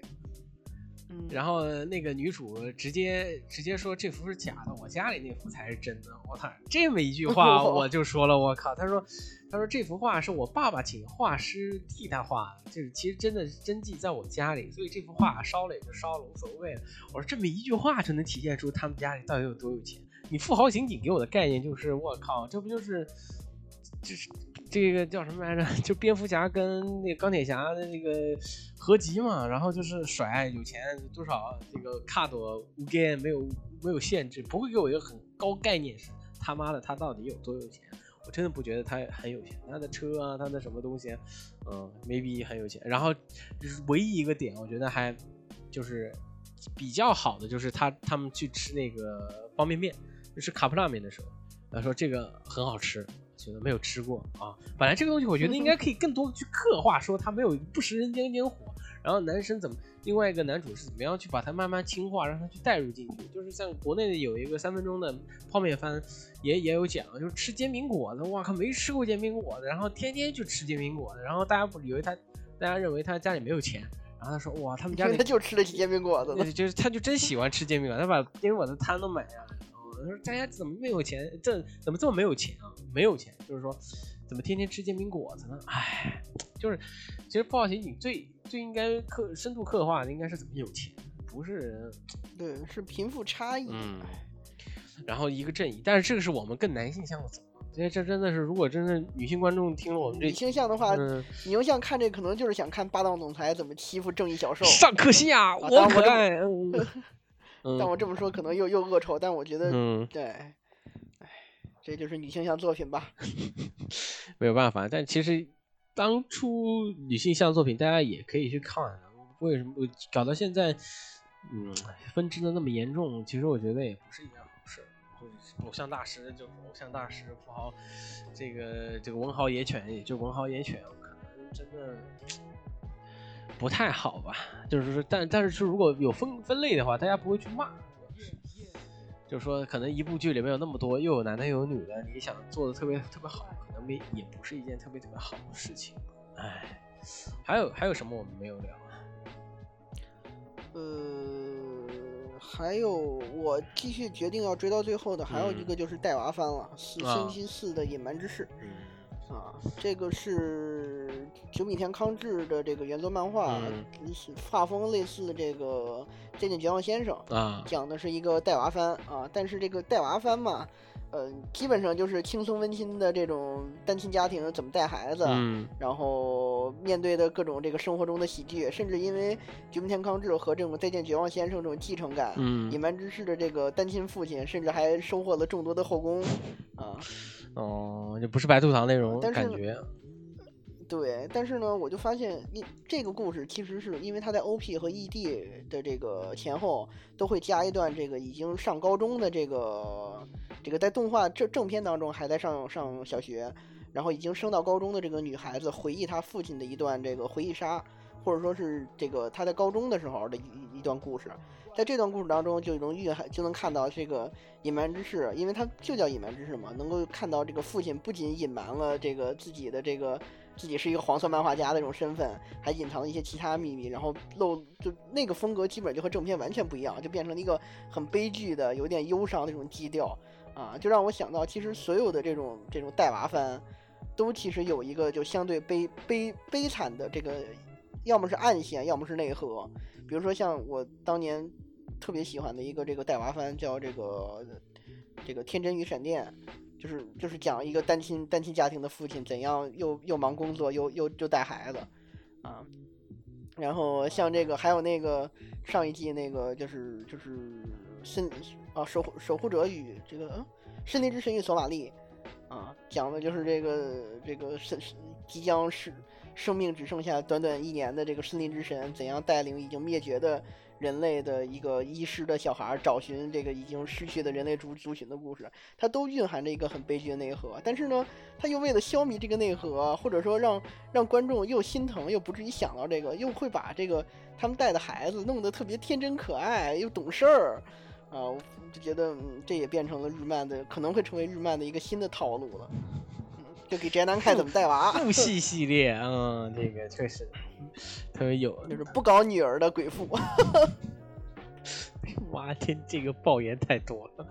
然后那个女主直接直接说这幅是假的，我家里那幅才是真的。我靠，这么一句话 我就说了，我靠，他说他说这幅画是我爸爸请画师替他画的，就是其实真的是真迹在我家里，所以这幅画烧了也就烧了，无所谓了。我说这么一句话就能体现出他们家里到底有多有钱。你富豪刑警给我的概念就是我靠，这不就是就是。这个叫什么来着？就蝙蝠侠跟那个钢铁侠的那个合集嘛，然后就是甩有钱多少，这个卡多无边没有没有限制，不会给我一个很高概念是他妈的他到底有多有钱？我真的不觉得他很有钱，他的车啊，他的什么东西，嗯，maybe 很有钱。然后就是唯一一个点，我觉得还就是比较好的，就是他他们去吃那个方便面，就是卡布拉面的时候，他说这个很好吃。觉得没有吃过啊，本来这个东西我觉得应该可以更多的去刻画，说他没有不食人间烟火，然后男生怎么，另外一个男主是怎么样去把他慢慢轻化，让他去带入进去，就是像国内的有一个三分钟的泡面番，也也有讲，就是吃煎饼果子，哇靠，没吃过煎饼果子，然后天天去吃煎饼果子，然后大家不以为他，大家认为他家里没有钱，然后他说哇，他们家里他就吃得起煎饼果子，就是他就真喜欢吃煎饼果子，他把煎饼果子摊都买呀。他说：“大家怎么没有钱？这怎么这么没有钱啊？没有钱，就是说，怎么天天吃煎饼果子呢？哎，就是，其实富豪刑警最最应该刻深度刻画的应该是怎么有钱，不是？对，是贫富差异。嗯。然后一个正义，但是这个是我们更男性向的走。这这真的是，如果真的女性观众听了我们这女性向的话，女性向看这可能就是想看霸道总裁怎么欺负正义小受。上可惜啊，我可爱。嗯但我这么说可能又又恶臭，但我觉得，嗯对，哎，这就是女性向作品吧。没有办法，但其实当初女性向作品大家也可以去看，为什么搞到现在，嗯，分支的那么严重？其实我觉得也不是一件好事。偶像大师就偶像大师，富豪，这个这个文豪野犬也就文豪野犬，可能真的。不太好吧，就是说，但但是是如果有分分类的话，大家不会去骂，就是说，可能一部剧里面有那么多，又有男的又有女的，你想做的特别特别好，可能没也不是一件特别特别好的事情。哎，还有还有什么我们没有聊？呃，还有我继续决定要追到最后的，还有一个就是带娃番了，《四星期四的隐瞒之事》。啊，这个是久米田康治的这个原作漫画，画风类似这个《再见绝望先生》啊，讲的是一个带娃番啊，但是这个带娃番嘛。呃，基本上就是轻松温馨的这种单亲家庭怎么带孩子，嗯，然后面对的各种这个生活中的喜剧，甚至因为菊木田康治和这种再见绝望先生这种继承感，嗯，隐瞒之事的这个单亲父亲，甚至还收获了众多的后宫，啊，哦，就不是白兔糖那种感觉。对，但是呢，我就发现，你这个故事其实是因为他在 O P 和 E D 的这个前后都会加一段这个已经上高中的这个这个在动画正正片当中还在上上小学，然后已经升到高中的这个女孩子回忆她父亲的一段这个回忆杀，或者说是这个她在高中的时候的一一段故事，在这段故事当中就能蕴含就能看到这个隐瞒之事，因为它就叫隐瞒之事嘛，能够看到这个父亲不仅隐瞒了这个自己的这个。自己是一个黄色漫画家的这种身份，还隐藏了一些其他秘密，然后露就那个风格基本就和正片完全不一样，就变成了一个很悲剧的、有点忧伤的这种基调啊，就让我想到，其实所有的这种这种带娃番，都其实有一个就相对悲悲悲惨的这个，要么是暗线，要么是内核。比如说像我当年特别喜欢的一个这个带娃番，叫这个这个《天真与闪电》。就是就是讲一个单亲单亲家庭的父亲怎样又又忙工作又又就带孩子，啊，然后像这个还有那个上一季那个就是就是森啊守护守护者与这个嗯森林之神与索玛利啊讲的就是这个这个是即将是生命只剩下短短一年的这个森林之神怎样带领已经灭绝的。人类的一个遗失的小孩找寻这个已经失去的人类族族群的故事，它都蕴含着一个很悲剧的内核。但是呢，他又为了消弭这个内核，或者说让让观众又心疼又不至于想到这个，又会把这个他们带的孩子弄得特别天真可爱又懂事儿啊，就觉得这也变成了日漫的可能会成为日漫的一个新的套路了。就给宅男看怎么带娃。父系系列，嗯，这个确实特别有，就是不搞女儿的鬼父。哇天，这个爆言太多了，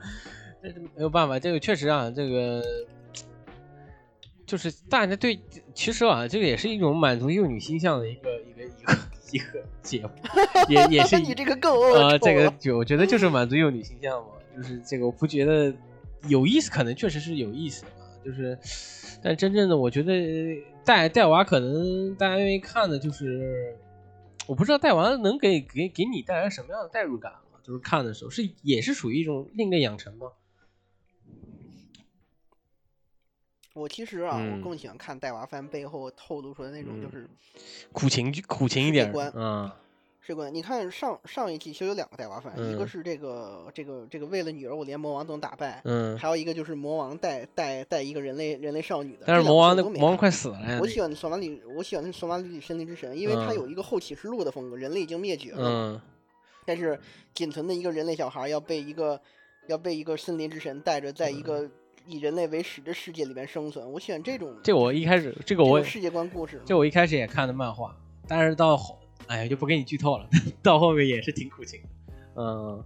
但是没有办法，这个确实啊，这个就是大家对，其实啊，这个也是一种满足幼女心象的一个一个一个一个节目，也也是你这个更呃，这个就我觉得就是满足幼女心象嘛，就是这个我不觉得有意思，可能确实是有意思啊，就是。但真正的，我觉得带带娃可能大家愿意看的，就是我不知道带娃能给给给你带来什么样的代入感就是看的时候是也是属于一种另类养成吗？我其实啊，我更喜欢看带娃番背后透露出来那种就是苦情苦情一点，嗯。这个你看上上一季其实有两个带娃番，一个是这个这个这个为了女儿我连魔王都能打败，嗯，还有一个就是魔王带带带一个人类人类少女的。但是魔王的魔王快死了呀！我喜欢索马里，我喜欢索马里森林之神，因为他有一个后启示录的风格，人类已经灭绝了，嗯，但是仅存的一个人类小孩要被一个要被一个森林之神带着，在一个以人类为始的世界里面生存。我喜欢这种。这我一开始这个我世界观故事，这我一开始也看的漫画，但是到后。哎呀，就不给你剧透了，到后面也是挺苦情的，嗯，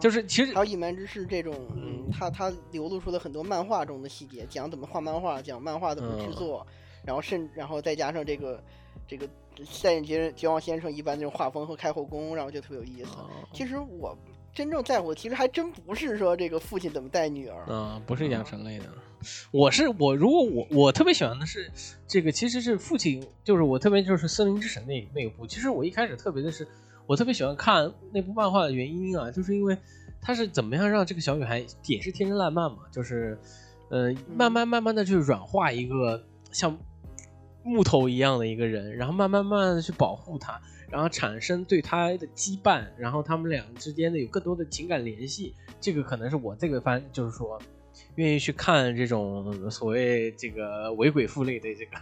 就是其实还有隐瞒之事这种，嗯，他他流露出了很多漫画中的细节，讲怎么画漫画，讲漫画怎么制作，然后甚然后再加上这个这个赛眼杰绝望先生一般那种画风和开后宫，然后就特别有意思。其实我真正在乎，其实还真不是说这个父亲怎么带女儿，嗯，不是养成类的。我是我，如果我我特别喜欢的是这个，其实是父亲，就是我特别就是森林之神那那一部。其实我一开始特别的是，我特别喜欢看那部漫画的原因啊，就是因为他是怎么样让这个小女孩也是天真烂漫嘛，就是呃慢慢慢慢的去软化一个像木头一样的一个人，然后慢慢慢慢的去保护他，然后产生对他的羁绊，然后他们俩之间的有更多的情感联系。这个可能是我这个番就是说。愿意去看这种所谓这个伪鬼父类的这个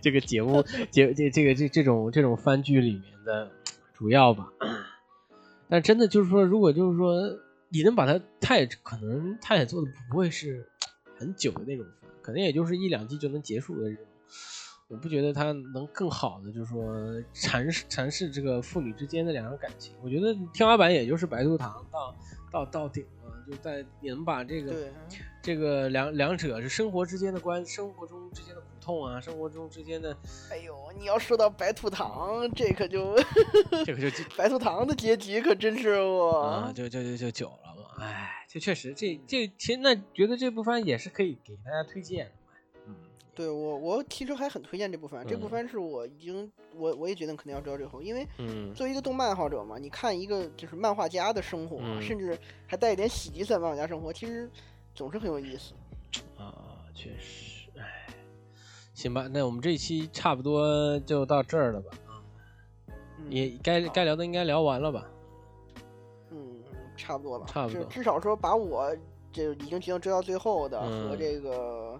这个节目，节这这个这这种这种番剧里面的主要吧。但真的就是说，如果就是说你能把它，它也可能它也做的不会是很久的那种番，可能也就是一两季就能结束的这种。我不觉得它能更好的就是说阐释阐释这个父女之间的两个感情。我觉得天花板也就是白兔糖到到到顶。就在你们把这个，这个两两者是生活之间的关，生活中之间的苦痛啊，生活中之间的哎呦，你要说到白兔糖，这可就这可就就白兔糖的结局可真是我。啊，就就就就久了嘛，哎，这确实这这其实那觉得这部番也是可以给大家推荐的对我，我其实还很推荐这部番，这部嗯。番是我已经我我也决定肯定要追到最后，因为嗯。作为一个动漫爱好者嘛，你看一个就是漫画家的生活，嗯甚至还带一点喜剧色漫画家生活，其实总是很有意思。啊，确实，哎，行吧，那我们这一期差不多就到这儿了吧，也该该聊的应该聊完了吧，嗯，差不多了，差不多至至少说把我这已经决定追到最后的、和嗯这个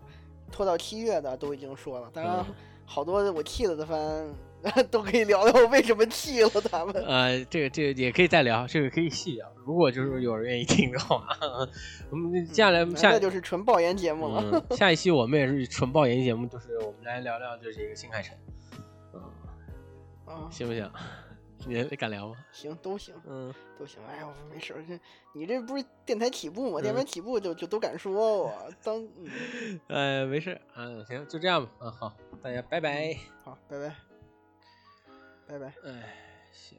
拖到七月的都已经说了，当然嗯好多我气了的番 都可以聊聊我为什么弃了他们。呃，这个这个也可以再聊，这个可以细聊。如果就是有人愿意听的话，我们接下来嗯下那就是纯爆言节目了。嗯，下一期我们也是纯爆言节目，就是我们来聊聊就是一个新海诚，嗯，啊，行不行？你敢聊吗？行，都行。嗯，都行，哎呀，没事儿，这你这不是电台起步吗？嗯电台起步就就都敢说我当，嗯，呃，没事，嗯，行，就这样吧，嗯，好，大家拜拜。好，拜拜，拜拜。哎，行。